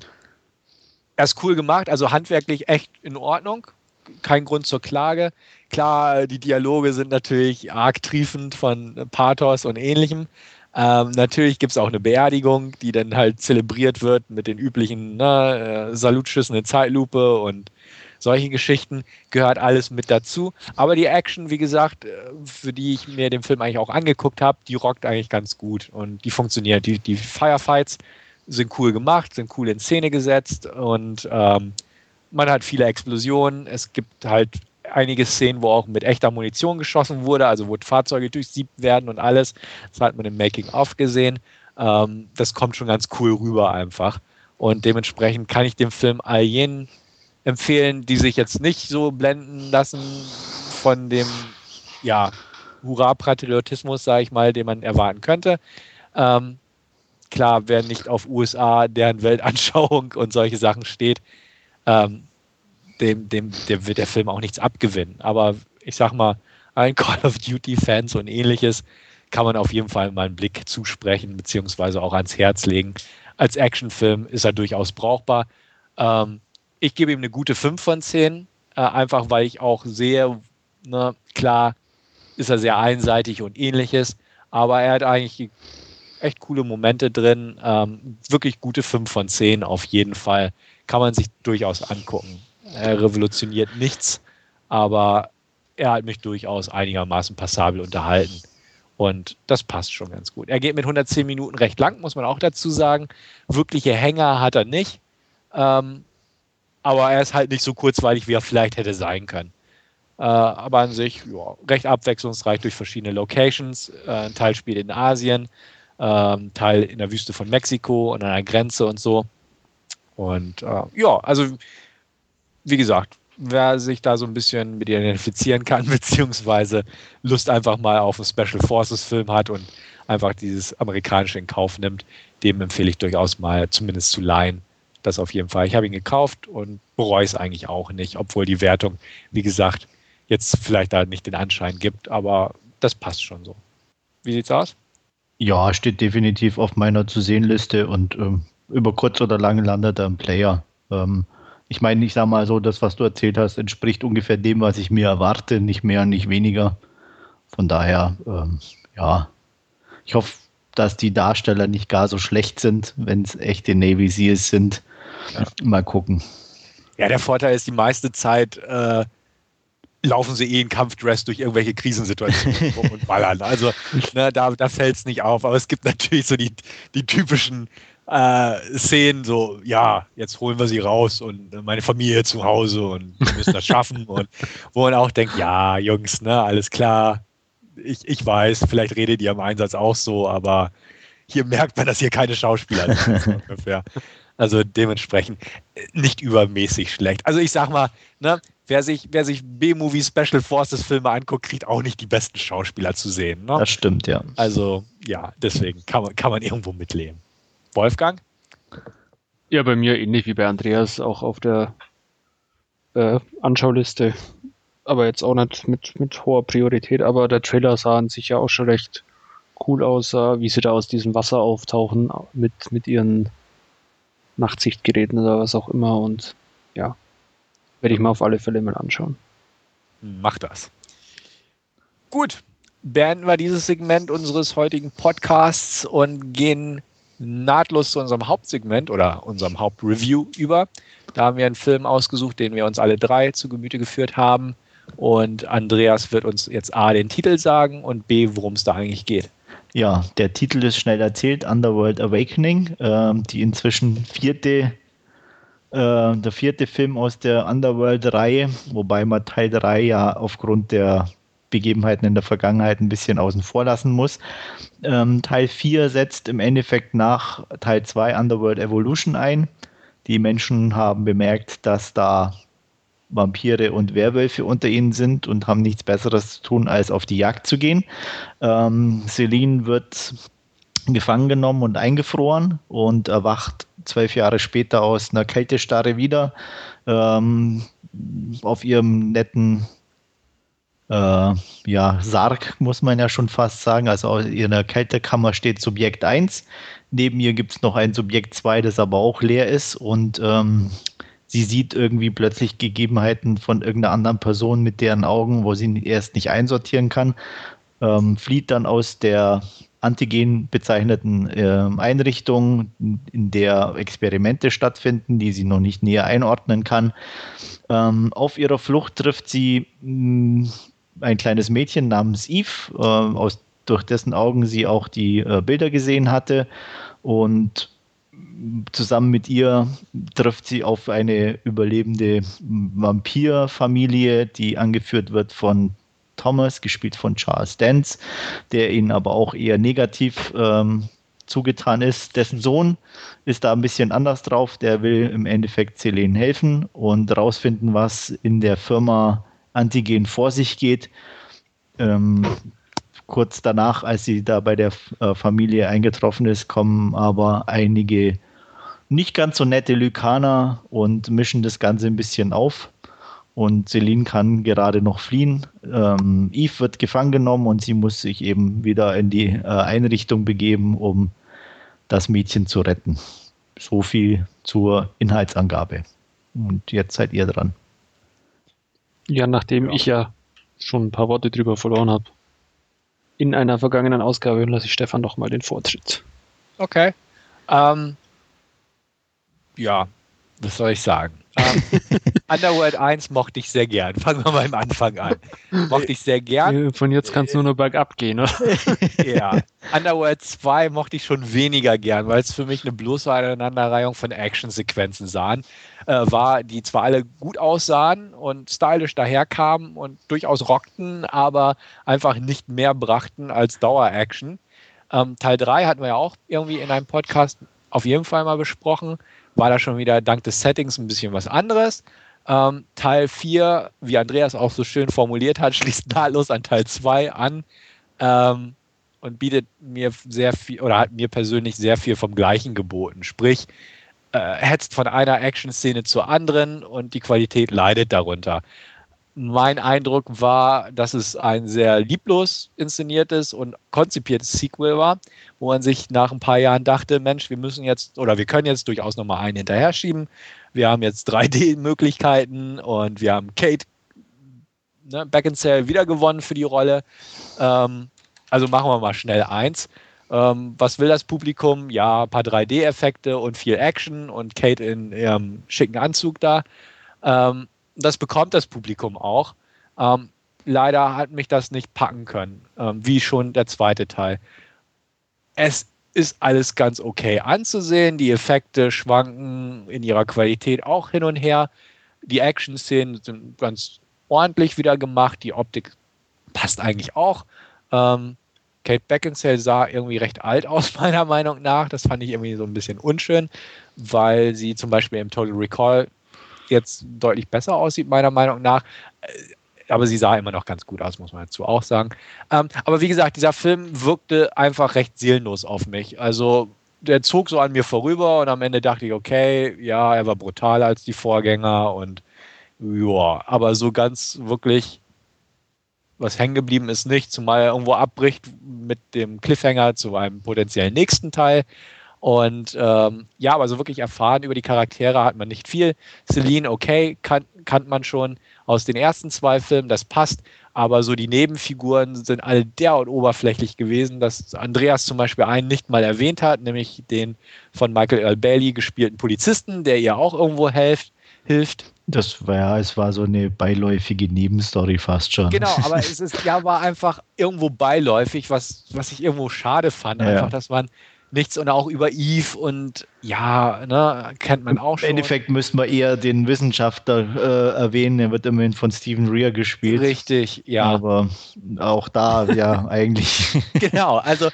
er ist cool gemacht, also handwerklich echt in Ordnung. Kein Grund zur Klage. Klar, die Dialoge sind natürlich arg triefend von Pathos und ähnlichem. Ähm, natürlich gibt es auch eine Beerdigung, die dann halt zelebriert wird mit den üblichen ne, äh, Salutschüssen in Zeitlupe und solche Geschichten gehört alles mit dazu. Aber die Action, wie gesagt, äh, für die ich mir den Film eigentlich auch angeguckt habe, die rockt eigentlich ganz gut und die funktioniert. Die, die Firefights sind cool gemacht, sind cool in Szene gesetzt und ähm, man hat viele Explosionen. Es gibt halt einige Szenen, wo auch mit echter Munition geschossen wurde, also wo Fahrzeuge durchsiebt werden und alles. Das hat man im Making-of gesehen. Ähm, das kommt schon ganz cool rüber einfach. Und dementsprechend kann ich dem Film all jenen empfehlen, die sich jetzt nicht so blenden lassen von dem, ja, Hurra-Patriotismus, sage ich mal, den man erwarten könnte. Ähm, klar, wer nicht auf USA, deren Weltanschauung und solche Sachen steht, ähm, dem, dem, dem wird der Film auch nichts abgewinnen. Aber ich sag mal, allen Call of Duty-Fans und ähnliches kann man auf jeden Fall mal einen Blick zusprechen, beziehungsweise auch ans Herz legen. Als Actionfilm ist er durchaus brauchbar. Ähm, ich gebe ihm eine gute 5 von 10, äh, einfach weil ich auch sehe, ne, klar ist er sehr einseitig und ähnliches, aber er hat eigentlich echt coole Momente drin. Ähm, wirklich gute 5 von 10 auf jeden Fall. Kann man sich durchaus angucken. Er revolutioniert nichts, aber er hat mich durchaus einigermaßen passabel unterhalten. Und das passt schon ganz gut. Er geht mit 110 Minuten recht lang, muss man auch dazu sagen. Wirkliche Hänger hat er nicht. Ähm, aber er ist halt nicht so kurzweilig, wie er vielleicht hätte sein können. Äh, aber an sich ja, recht abwechslungsreich durch verschiedene Locations. Äh, ein Teil spielt in Asien, äh, ein Teil in der Wüste von Mexiko und an der Grenze und so. Und äh, ja, also wie gesagt, wer sich da so ein bisschen mit identifizieren kann, beziehungsweise Lust einfach mal auf einen Special Forces Film hat und einfach dieses amerikanische in Kauf nimmt, dem empfehle ich durchaus mal zumindest zu leihen. Das auf jeden Fall. Ich habe ihn gekauft und bereue es eigentlich auch nicht, obwohl die Wertung, wie gesagt, jetzt vielleicht da nicht den Anschein gibt, aber das passt schon so. Wie sieht's aus? Ja, steht definitiv auf meiner zu sehen Liste und ähm, über kurz oder lang landet er im Player. Ähm, ich meine, ich sage mal so, das, was du erzählt hast, entspricht ungefähr dem, was ich mir erwarte, nicht mehr, nicht weniger. Von daher, ähm, ja, ich hoffe, dass die Darsteller nicht gar so schlecht sind, wenn es echte Navy Seals sind. Ja. Mal gucken. Ja, der Vorteil ist, die meiste Zeit äh, laufen sie eh in Kampfdress durch irgendwelche Krisensituationen und ballern. Also ne, da, da fällt es nicht auf. Aber es gibt natürlich so die, die typischen äh, Szenen, so, ja, jetzt holen wir sie raus und meine Familie zu Hause und wir müssen das schaffen. und wo man auch denkt, ja, Jungs, ne, alles klar. Ich, ich weiß, vielleicht redet ihr am Einsatz auch so, aber hier merkt man, dass hier keine Schauspieler sind. Ungefähr. Also dementsprechend äh, nicht übermäßig schlecht. Also ich sag mal, ne, wer sich, wer sich B-Movie Special Forces Filme anguckt, kriegt auch nicht die besten Schauspieler zu sehen. Ne? Das stimmt, ja. Also ja, deswegen kann man, kann man irgendwo mitleben. Wolfgang? Ja, bei mir ähnlich wie bei Andreas, auch auf der äh, Anschauliste. Aber jetzt auch nicht mit, mit hoher Priorität. Aber der Trailer sah an sich ja auch schon recht cool aus, wie sie da aus diesem Wasser auftauchen mit, mit ihren Nachtsichtgeräten oder was auch immer. Und ja, werde ich mir auf alle Fälle mal anschauen. Mach das. Gut, beenden wir dieses Segment unseres heutigen Podcasts und gehen nahtlos zu unserem Hauptsegment oder unserem Hauptreview über. Da haben wir einen Film ausgesucht, den wir uns alle drei zu Gemüte geführt haben. Und Andreas wird uns jetzt A den Titel sagen und B, worum es da eigentlich geht. Ja, der Titel ist schnell erzählt, Underworld Awakening, äh, die inzwischen vierte, äh, der vierte Film aus der Underworld-Reihe, wobei man Teil 3 ja aufgrund der Begebenheiten in der Vergangenheit ein bisschen außen vor lassen muss. Ähm, Teil 4 setzt im Endeffekt nach Teil 2 Underworld Evolution ein. Die Menschen haben bemerkt, dass da Vampire und Werwölfe unter ihnen sind und haben nichts Besseres zu tun, als auf die Jagd zu gehen. Ähm, Celine wird gefangen genommen und eingefroren und erwacht zwölf Jahre später aus einer Kältestarre wieder ähm, auf ihrem netten äh, ja, Sarg, muss man ja schon fast sagen. Also in der Kältekammer steht Subjekt 1. Neben ihr gibt es noch ein Subjekt 2, das aber auch leer ist und ähm, sie sieht irgendwie plötzlich Gegebenheiten von irgendeiner anderen Person mit deren Augen, wo sie erst nicht einsortieren kann, ähm, flieht dann aus der antigen bezeichneten äh, Einrichtung, in der Experimente stattfinden, die sie noch nicht näher einordnen kann. Ähm, auf ihrer Flucht trifft sie mh, hm, ein kleines Mädchen namens Eve, äh, aus, durch dessen Augen sie auch die äh, Bilder gesehen hatte und zusammen mit ihr trifft sie auf eine überlebende Vampirfamilie, die angeführt wird von Thomas, gespielt von Charles Dance, der ihnen aber auch eher negativ ähm, zugetan ist. Dessen Sohn ist da ein bisschen anders drauf. Der will im Endeffekt Selene helfen und rausfinden, was in der Firma Antigen vor sich geht. Ähm, kurz danach, als sie da bei der äh, Familie eingetroffen ist, kommen aber einige nicht ganz so nette Lykaner und mischen das Ganze ein bisschen auf. Und Celine kann gerade noch fliehen. Ähm, Eve wird gefangen genommen und sie muss sich eben wieder in die äh, Einrichtung begeben, um das Mädchen zu retten. So viel zur Inhaltsangabe. Und jetzt seid ihr dran. Ja, nachdem ja. ich ja schon ein paar Worte drüber verloren habe, in einer vergangenen Ausgabe lasse ich Stefan noch mal den Vortritt. Okay. Ähm, ja, was soll ich sagen? Ähm, Underworld 1 mochte ich sehr gern. Fangen wir mal am Anfang an. Mochte ich sehr gern. Von jetzt kann es nur noch bergab gehen, oder? ja. Underworld 2 mochte ich schon weniger gern, weil es für mich eine bloße Aneinanderreihung von Actionsequenzen sahen, äh, war, die zwar alle gut aussahen und stylisch daherkamen und durchaus rockten, aber einfach nicht mehr brachten als Dauer-Action. Ähm, Teil 3 hatten wir ja auch irgendwie in einem Podcast auf jeden Fall mal besprochen war da schon wieder dank des Settings ein bisschen was anderes. Ähm, Teil 4, wie Andreas auch so schön formuliert hat, schließt nahtlos an Teil 2 an ähm, und bietet mir sehr viel oder hat mir persönlich sehr viel vom Gleichen geboten. Sprich, äh, hetzt von einer Action-Szene zur anderen und die Qualität leidet darunter. Mein Eindruck war, dass es ein sehr lieblos inszeniertes und konzipiertes Sequel war, wo man sich nach ein paar Jahren dachte, Mensch, wir müssen jetzt oder wir können jetzt durchaus nochmal einen hinterher schieben. Wir haben jetzt 3D-Möglichkeiten und wir haben Kate ne, Beckinsale wiedergewonnen für die Rolle. Ähm, also machen wir mal schnell eins. Ähm, was will das Publikum? Ja, ein paar 3D-Effekte und viel Action und Kate in ihrem schicken Anzug da. Ähm, das bekommt das Publikum auch. Ähm, leider hat mich das nicht packen können, ähm, wie schon der zweite Teil. Es ist alles ganz okay anzusehen. Die Effekte schwanken in ihrer Qualität auch hin und her. Die Action-Szenen sind ganz ordentlich wieder gemacht. Die Optik passt eigentlich auch. Ähm, Kate Beckinsale sah irgendwie recht alt aus, meiner Meinung nach. Das fand ich irgendwie so ein bisschen unschön, weil sie zum Beispiel im Total Recall jetzt deutlich besser aussieht, meiner Meinung nach. Äh, aber sie sah immer noch ganz gut aus, muss man dazu auch sagen. Ähm, aber wie gesagt, dieser Film wirkte einfach recht seelenlos auf mich. Also der zog so an mir vorüber und am Ende dachte ich, okay, ja, er war brutaler als die Vorgänger und ja, aber so ganz wirklich was hängen geblieben ist nicht, zumal er irgendwo abbricht mit dem Cliffhanger zu einem potenziellen nächsten Teil. Und ähm, ja, aber so wirklich erfahren über die Charaktere hat man nicht viel. Celine, okay, kan kannte man schon aus den ersten zwei Filmen, das passt. Aber so die Nebenfiguren sind alle derart oberflächlich gewesen, dass Andreas zum Beispiel einen nicht mal erwähnt hat, nämlich den von Michael Earl Bailey gespielten Polizisten, der ihr auch irgendwo helft, hilft. Das war ja, es war so eine beiläufige Nebenstory fast schon. Genau, aber es ist ja war einfach irgendwo beiläufig, was, was ich irgendwo schade fand, ja. einfach, dass man nichts und auch über Eve und ja, ne, kennt man auch schon. Im Endeffekt müssten wir eher den Wissenschaftler äh, erwähnen, der wird immerhin von Stephen Rear gespielt. Richtig, ja. Aber auch da, ja, eigentlich. Genau, also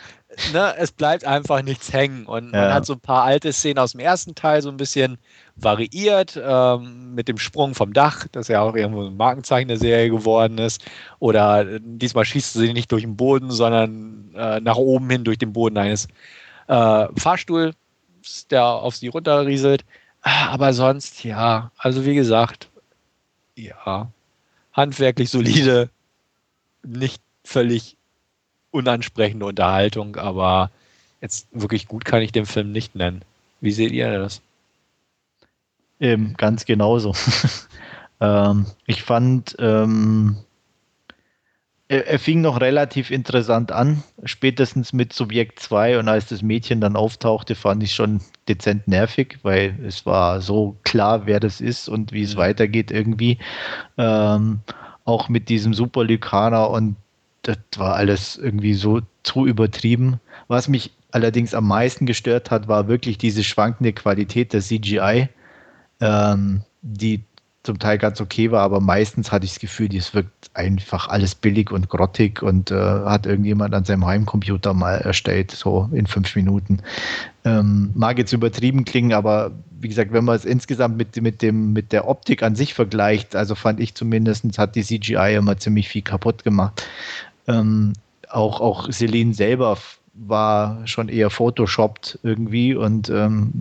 ne, es bleibt einfach nichts hängen und ja. man hat so ein paar alte Szenen aus dem ersten Teil so ein bisschen variiert ähm, mit dem Sprung vom Dach, das ja auch irgendwo ein Markenzeichen der Serie geworden ist. Oder äh, diesmal schießt sie nicht durch den Boden, sondern äh, nach oben hin durch den Boden eines äh, Fahrstuhl, der auf sie runterrieselt. Aber sonst, ja, also wie gesagt, ja, handwerklich solide, nicht völlig unansprechende Unterhaltung, aber jetzt wirklich gut kann ich den Film nicht nennen. Wie seht ihr das? Ähm, ganz genauso. ähm, ich fand, ähm, er, er, fing noch relativ interessant an, spätestens mit Subjekt 2 und als das Mädchen dann auftauchte, fand ich schon dezent nervig, weil es war so klar, wer das ist und wie es mhm. weitergeht irgendwie. Ähm, auch mit diesem Super Lykaner und das war alles irgendwie so zu übertrieben. Was mich allerdings am meisten gestört hat, war wirklich diese schwankende Qualität der CGI, ähm, die zum Teil ganz okay war, aber meistens hatte ich das Gefühl, es wirkt einfach alles billig und grottig und äh, hat irgendjemand an seinem Heimcomputer mal erstellt, so in fünf Minuten. Ähm, mag jetzt übertrieben klingen, aber wie gesagt, wenn man es insgesamt mit, mit, dem, mit der Optik an sich vergleicht, also fand ich zumindest, hat die CGI immer ziemlich viel kaputt gemacht. Ähm, auch, auch Celine selber war schon eher photoshoppt irgendwie und ähm,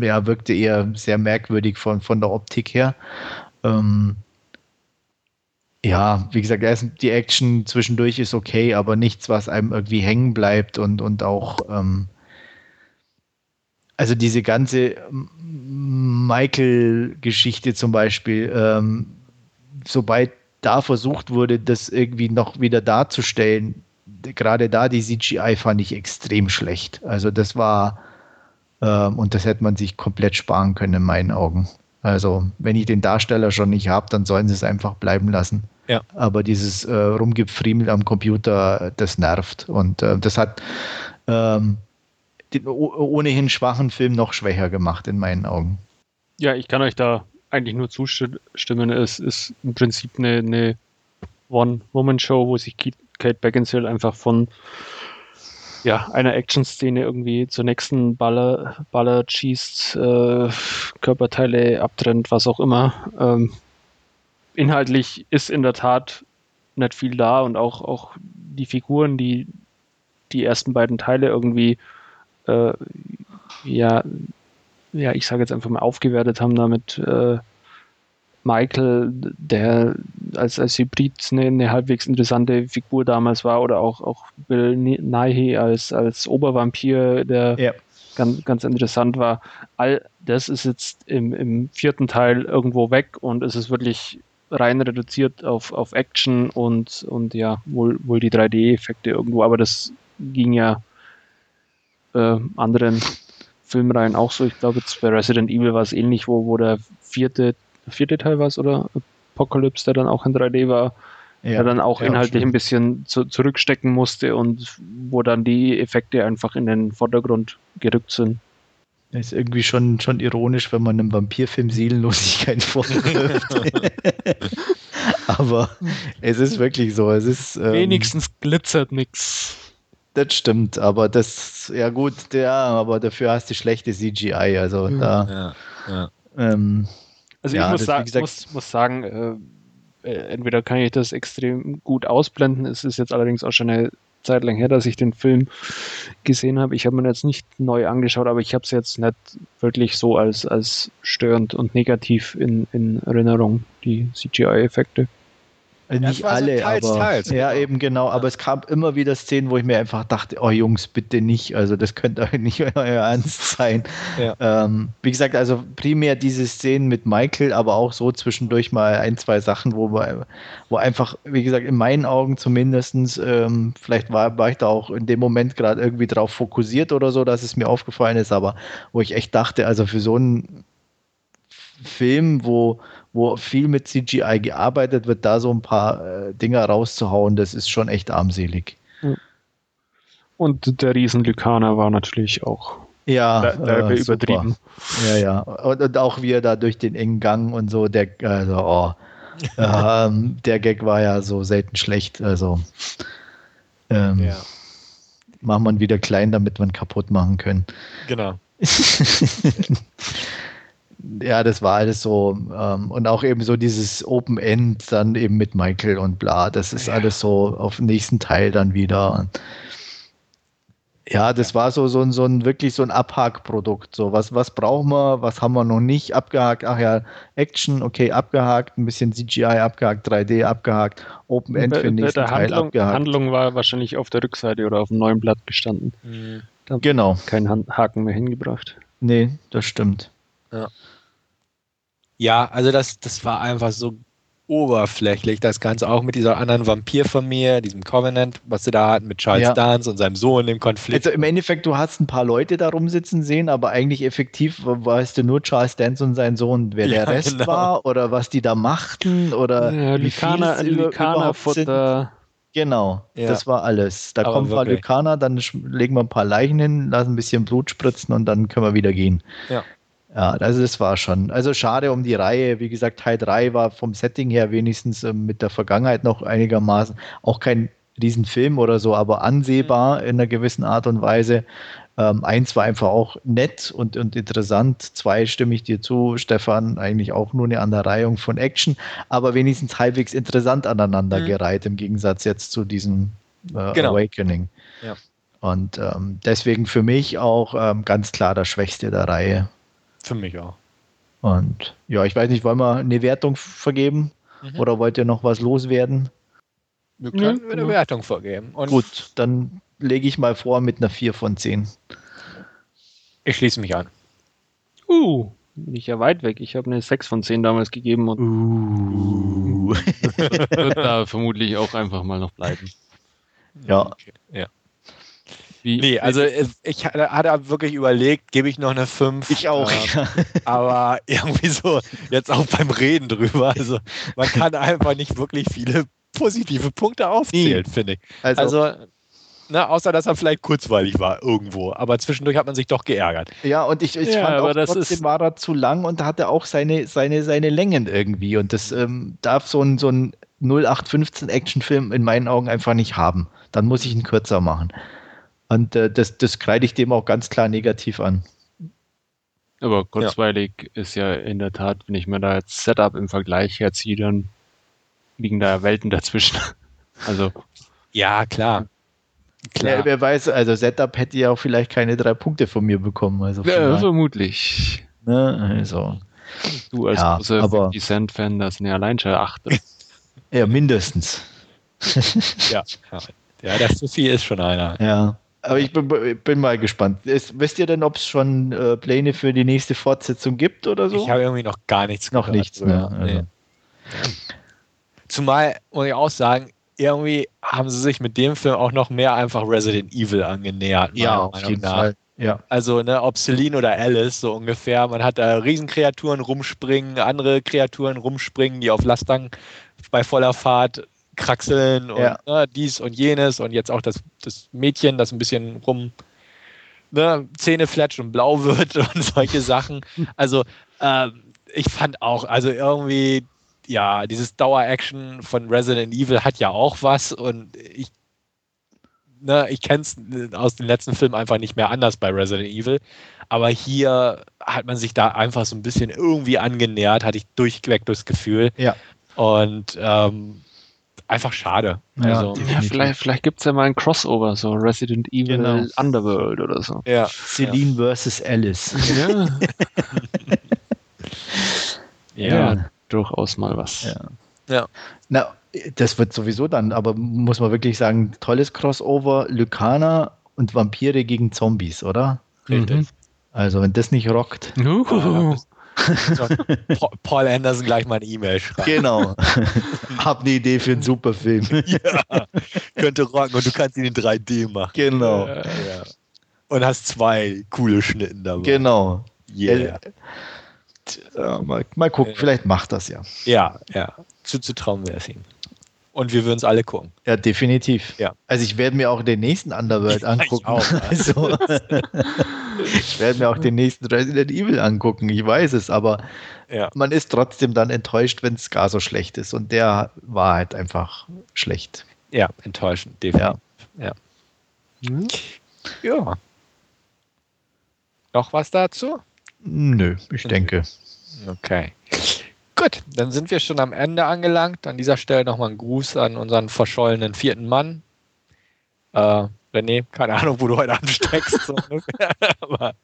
ja, wirkte eher sehr merkwürdig von, von der Optik her. Ähm, ja, wie gesagt, die Action zwischendurch ist okay, aber nichts, was einem irgendwie hängen bleibt und, und auch, ähm, also diese ganze Michael-Geschichte zum Beispiel, ähm, sobald da versucht wurde, das irgendwie noch wieder darzustellen, gerade da die CGI fand ich extrem schlecht. Also das war, ähm, und das hätte man sich komplett sparen können in meinen Augen. Also wenn ich den Darsteller schon nicht habe, dann sollen sie es einfach bleiben lassen. Ja. Aber dieses äh, Rumgefriemel am Computer, das nervt. Und äh, das hat ähm, den ohnehin schwachen Film noch schwächer gemacht in meinen Augen. Ja, ich kann euch da eigentlich nur zustimmen. Es ist im Prinzip eine, eine One-Woman-Show, wo sich Kate Beckinsale einfach von ja, einer Action-Szene irgendwie zur nächsten Baller, Baller schießt, äh, Körperteile abtrennt, was auch immer. Ähm, inhaltlich ist in der Tat nicht viel da und auch, auch die Figuren, die die ersten beiden Teile irgendwie äh, ja, ja, ich sage jetzt einfach mal aufgewertet haben damit äh, Michael, der als, als Hybrid eine, eine, halbwegs interessante Figur damals war, oder auch, auch Bill Nighy als, als Obervampir, der ja. ganz, ganz interessant war. All das ist jetzt im, im vierten Teil irgendwo weg und es ist wirklich rein reduziert auf, auf Action und, und ja, wohl, wohl die 3D-Effekte irgendwo, aber das ging ja äh, anderen Filmreihen auch so. Ich glaube, jetzt bei Resident Evil war es ähnlich, wo, wo der vierte vierte Teil war es, oder? Apocalypse, der dann auch in 3D war, ja, der dann auch ja, inhaltlich stimmt. ein bisschen zu, zurückstecken musste und wo dann die Effekte einfach in den Vordergrund gerückt sind. Das ist irgendwie schon, schon ironisch, wenn man einem Vampirfilm Seelenlosigkeit vorwirft. Aber es ist wirklich so. Es ist, ähm, Wenigstens glitzert nichts. Das stimmt, aber das, ja gut, ja, aber dafür hast du schlechte CGI. Also mhm. da. Ja, ja. Ähm, also ja, ich muss, sa muss, muss sagen, äh, äh, entweder kann ich das extrem gut ausblenden, es ist jetzt allerdings auch schon eine Zeit lang her, dass ich den Film gesehen habe. Ich habe mir jetzt nicht neu angeschaut, aber ich habe es jetzt nicht wirklich so als, als störend und negativ in, in Erinnerung, die CGI-Effekte. Äh, nicht ja, alle, so teils, aber teils, ja genau. eben genau. Aber es kam immer wieder Szenen, wo ich mir einfach dachte, oh Jungs, bitte nicht. Also das könnte nicht euer Ernst sein. Ja. Ähm, wie gesagt, also primär diese Szenen mit Michael, aber auch so zwischendurch mal ein, zwei Sachen, wo, wo einfach, wie gesagt, in meinen Augen zumindest, ähm, vielleicht war, war ich da auch in dem Moment gerade irgendwie drauf fokussiert oder so, dass es mir aufgefallen ist, aber wo ich echt dachte, also für so einen Film, wo wo viel mit CGI gearbeitet wird, da so ein paar äh, Dinger rauszuhauen, das ist schon echt armselig. Und der Riesenlykaner war natürlich auch ja, äh, übertrieben. Ja, ja. Und, und, auch wie er da durch den engen Gang und so, der, also, oh, ähm, der Gag war ja so selten schlecht. Also ähm, ja. macht man wieder klein, damit man kaputt machen können. Genau. ja, das war alles so. Ähm, und auch eben so dieses Open End dann eben mit Michael und bla. Das ist ja. alles so auf dem nächsten Teil dann wieder. Ja, das war so, so, ein, so ein wirklich so ein Abhakprodukt. So, was, was brauchen wir, was haben wir noch nicht abgehakt? Ach ja, Action, okay, abgehakt, ein bisschen CGI abgehakt, 3D abgehakt, Open End für den nächsten der Teil Handlung, abgehakt. Handlung war wahrscheinlich auf der Rückseite oder auf dem neuen Blatt gestanden. Mhm. Genau. Kein Haken mehr hingebracht. Nee, das stimmt. Ja. Ja, also das, das war einfach so oberflächlich, das Ganze auch mit dieser anderen Vampirfamilie, diesem Covenant, was sie da hatten mit Charles ja. Dance und seinem Sohn im Konflikt. Also im Endeffekt, du hast ein paar Leute da rumsitzen sehen, aber eigentlich effektiv weißt du nur Charles Dance und sein Sohn, wer ja, der Rest genau. war oder was die da machten oder ja, wie Lykaner, viel Lykaner Futter. Genau, ja. das war alles. Da aber kommen ein paar Lykaner, dann legen wir ein paar Leichen hin, lassen ein bisschen Blut spritzen und dann können wir wieder gehen. Ja. Ja, also das war schon. Also schade um die Reihe. Wie gesagt, Teil 3 war vom Setting her wenigstens äh, mit der Vergangenheit noch einigermaßen auch kein Riesenfilm oder so, aber ansehbar mhm. in einer gewissen Art und Weise. Ähm, eins war einfach auch nett und, und interessant. Zwei stimme ich dir zu, Stefan, eigentlich auch nur eine Aneinanderreihung von Action, aber wenigstens halbwegs interessant aneinandergereiht mhm. im Gegensatz jetzt zu diesem äh, genau. Awakening. Ja. Und ähm, deswegen für mich auch ähm, ganz klar der Schwächste der Reihe. Für mich auch. Und ja, ich weiß nicht, wollen wir eine Wertung vergeben? Mhm. Oder wollt ihr noch was loswerden? Wir können ja, eine Wertung vergeben. Und Gut, dann lege ich mal vor mit einer 4 von 10. Ich schließe mich an. Uh, bin ich ja weit weg. Ich habe eine 6 von 10 damals gegeben und uh. wird da vermutlich auch einfach mal noch bleiben. Ja. Okay, ja. Wie, Nee, also äh, ich hatte wirklich überlegt, gebe ich noch eine 5. Ich auch. Ähm, aber irgendwie so, jetzt auch beim Reden drüber. Also man kann einfach nicht wirklich viele positive Punkte aufzählen, finde ich. Also, Also, ne, außer dass er vielleicht kurzweilig war irgendwo. Aber zwischendurch hat man sich doch geärgert. ja, und ich, ich Ja, fand aber auch das trotzdem ist- war er zu lang und hatte auch seine, seine, seine Längen irgendwie. Und das ähm, darf so ein, so ein 0815 Actionfilm in meinen Augen einfach nicht haben. Dann muss ich ihn kürzer machen. Und äh, das, das kreide ich dem auch ganz klar negativ an. aber kurzweilig ist ja in der Tat, wenn ich mir da jetzt Setup im Vergleich herziehe, dann liegen da Welten dazwischen. Also, Ja, klar. Klar. Ja, wer weiß, also Setup hätte ja auch vielleicht keine drei Punkte von mir bekommen. Also, ja, vermutlich. ne, also Du als Ja, großer aber- 50 Cent-Fan, das sind ja allein schon acht. ja, mindestens. ja. ja. Ja, der Sophie ist schon einer. Ja. Aber ich bin, bin mal gespannt. Ist, wisst ihr denn, ob es schon äh, Pläne für die nächste Fortsetzung gibt oder so? Ich habe irgendwie noch gar nichts Noch gehört. nichts, ne? Nee. Also. Zumal, muss ich auch sagen, irgendwie haben sie sich mit dem Film auch noch mehr einfach Resident Evil angenähert. Ja, auf Meinung jeden nach. Fall. Ja. Also, ne, ob Celine oder Alice, so ungefähr. Man hat da Riesenkreaturen rumspringen, andere Kreaturen rumspringen, die auf Lastern bei voller Fahrt kraxeln und Ja. ne, dies und jenes und jetzt auch das, das Mädchen, das ein bisschen rum ne, Zähne fletscht und blau wird und solche Sachen. Also, ähm, ich fand auch, also irgendwie, ja, dieses Dauer-Action von Resident Evil hat ja auch was und ich ne, ich kenne es aus den letzten Filmen einfach nicht mehr anders bei Resident Evil. Aber hier hat man sich da einfach so ein bisschen irgendwie angenähert, hatte ich durchweg das Gefühl. Ja. Und ähm, einfach schade. Ja, also, Ja, vielleicht vielleicht gibt es ja mal ein Crossover, so Resident Evil Genau. Underworld oder so. ja. Celine versus Alice. Ja, Ja. ja, durchaus mal was. Ja. Ja. Na, das wird sowieso dann, aber muss man wirklich sagen, tolles Crossover, Lykaner und Vampire gegen Zombies, oder? Richtig. Also, wenn das nicht rockt. Uhuhu. Paul Anderson gleich mal eine E-Mail schreiben. Genau. Hab eine Idee für einen Superfilm. Ja, könnte rocken und du kannst ihn in 3D machen. genau. Ja. Und hast zwei coole Schnitten dabei. Genau. Yeah. Ja, mal, mal gucken, Ja. vielleicht macht das ja. Ja, ja. Zuzutrauen wäre es ihm. Und wir würden es alle gucken. Ja, definitiv. Ja. Also ich werde mir auch den nächsten Underworld Ja, ich angucken. auch. Also, ich werde mir auch den nächsten Resident Evil angucken, ich weiß es, aber Ja. man ist trotzdem dann enttäuscht, wenn es gar so schlecht ist. Und der war halt einfach schlecht. Ja, enttäuschend, definitiv. Ja. Hm? Ja. Noch was dazu? Nö, ich denke. Okay. Gut, dann sind wir schon am Ende angelangt. An dieser Stelle nochmal ein Gruß an unseren verschollenen vierten Mann. Äh, René, keine Ahnung, wo du heute ansteckst. so. Aber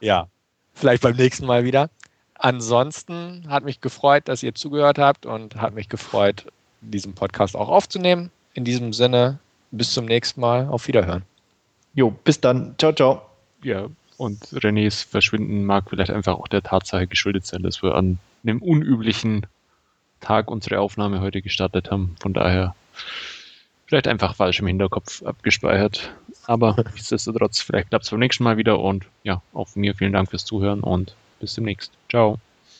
ja, vielleicht beim nächsten Mal wieder. Ansonsten hat mich gefreut, dass ihr zugehört habt und hat mich gefreut, diesen Podcast auch aufzunehmen. In diesem Sinne, bis zum nächsten Mal. Auf Wiederhören. Jo, bis dann. Ciao, ciao. Ja, und Renés Verschwinden mag vielleicht einfach auch der Tatsache geschuldet sein, dass wir an einem unüblichen Tag unsere Aufnahme heute gestartet haben. Von daher vielleicht einfach falsch im Hinterkopf abgespeichert. Aber nichtsdestotrotz, vielleicht klappt es beim nächsten Mal wieder. Und ja, auch von mir vielen Dank fürs Zuhören und bis demnächst. Ciao.